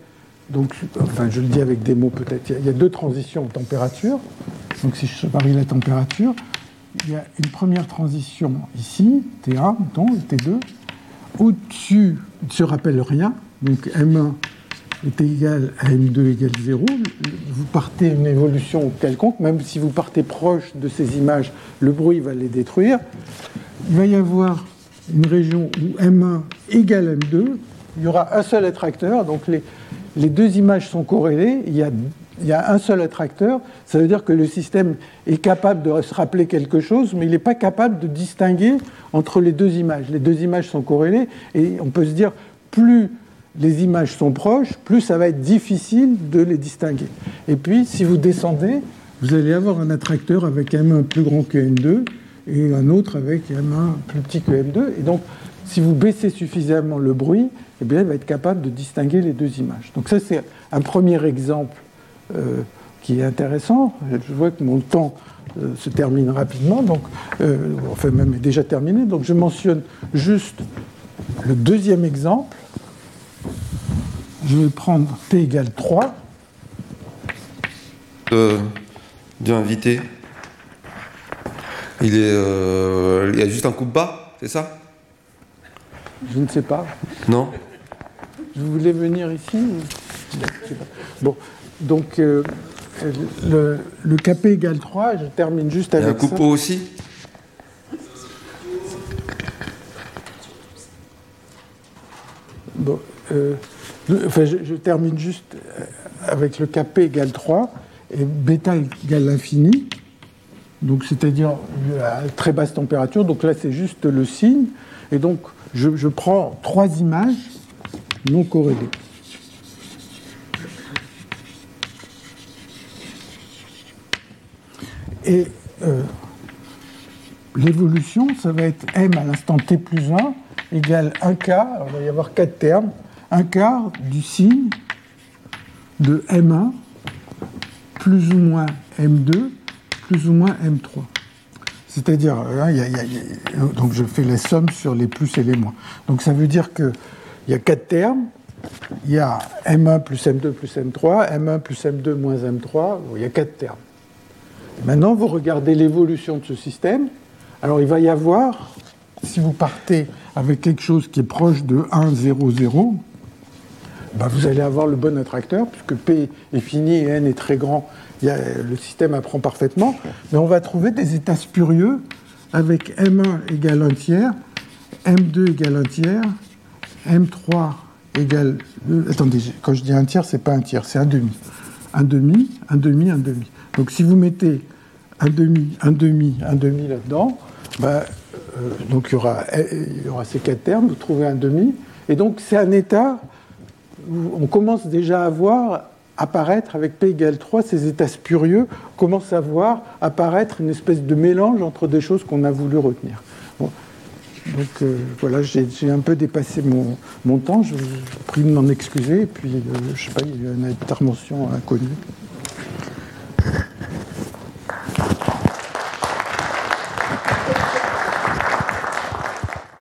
donc, enfin je le dis avec des mots peut-être, il y a deux transitions en température. Donc si je varie la température, il y a une première transition ici, T1, T2. Au-dessus, ne se rappelle rien, donc M1 est égal à M2 égale 0. Vous partez une évolution quelconque, même si vous partez proche de ces images, le bruit va les détruire. Il va y avoir une région où M1 égale M2, il y aura un seul attracteur, donc les, les deux images sont corrélées, il y, a, il y, a, un seul attracteur, ça veut dire que le système est capable de se rappeler quelque chose, mais il n'est pas capable de distinguer entre les deux images. Les deux images sont corrélées, et on peut se dire, plus les images sont proches, plus ça va être difficile de les distinguer. Et puis, si vous descendez, vous allez avoir un attracteur avec M1 plus grand que M2, et un autre avec M1 plus petit que M2. Et donc, si vous baissez suffisamment le bruit, eh bien, il va être capable de distinguer les deux images. Donc ça, c'est un premier exemple euh, qui est intéressant. Je vois que mon temps euh, se termine rapidement, donc, euh, enfin même est déjà terminé. Donc je mentionne juste le deuxième exemple. Je vais prendre T égale 3. Euh, invité. Il, est, euh, il y a juste un coup de bas, c'est ça? Je ne sais pas. Non? Vous voulez venir ici? Bon, donc euh, le, le, KP égale 3, je termine juste avec. Il y a un coupeau aussi Bon, euh, enfin, je, je, termine juste avec le KP égale 3 et bêta égale l'infini donc c'est-à-dire à très basse température. Donc là, c'est juste le signe. Et donc, je, je, prends trois images non corrélées. Et euh, l'évolution, ça va être m à l'instant t plus 1 égale 1 quart, alors il va y avoir quatre termes, 1 quart du signe de m1 plus ou moins m2 plus ou moins M3. C'est-à-dire, hein, donc je fais la somme sur les plus et les moins. Donc ça veut dire qu'il y a quatre termes. Il y a M1 plus M2 plus M3, M1 plus M2 moins M3. Il y a quatre termes. Maintenant, vous regardez l'évolution de ce système. Alors il va y avoir, si vous partez avec quelque chose qui est proche de 1, 0, 0, ben vous allez avoir le bon attracteur, puisque P est fini et N est très grand le système apprend parfaitement, mais on va trouver des états spurieux avec M1 égale 1 tiers, M2 égale 1 tiers, M3 égale... Attendez, quand je dis 1 tiers, c'est pas un tiers, c'est un demi. Un demi, un demi, un demi. Donc si vous mettez un demi, un demi, un demi là-dedans, bah, euh, donc eh, il y, aura, ces quatre termes, vous trouvez un demi. Et donc c'est un état où on commence déjà à voir apparaître avec P égale 3 ces états spurieux, on commence à voir apparaître une espèce de mélange entre des choses qu'on a voulu retenir. Donc euh, voilà, j'ai un peu dépassé mon, temps, je vous prie de m'en excuser, et puis euh, je ne sais pas, il y a une intervention inconnue.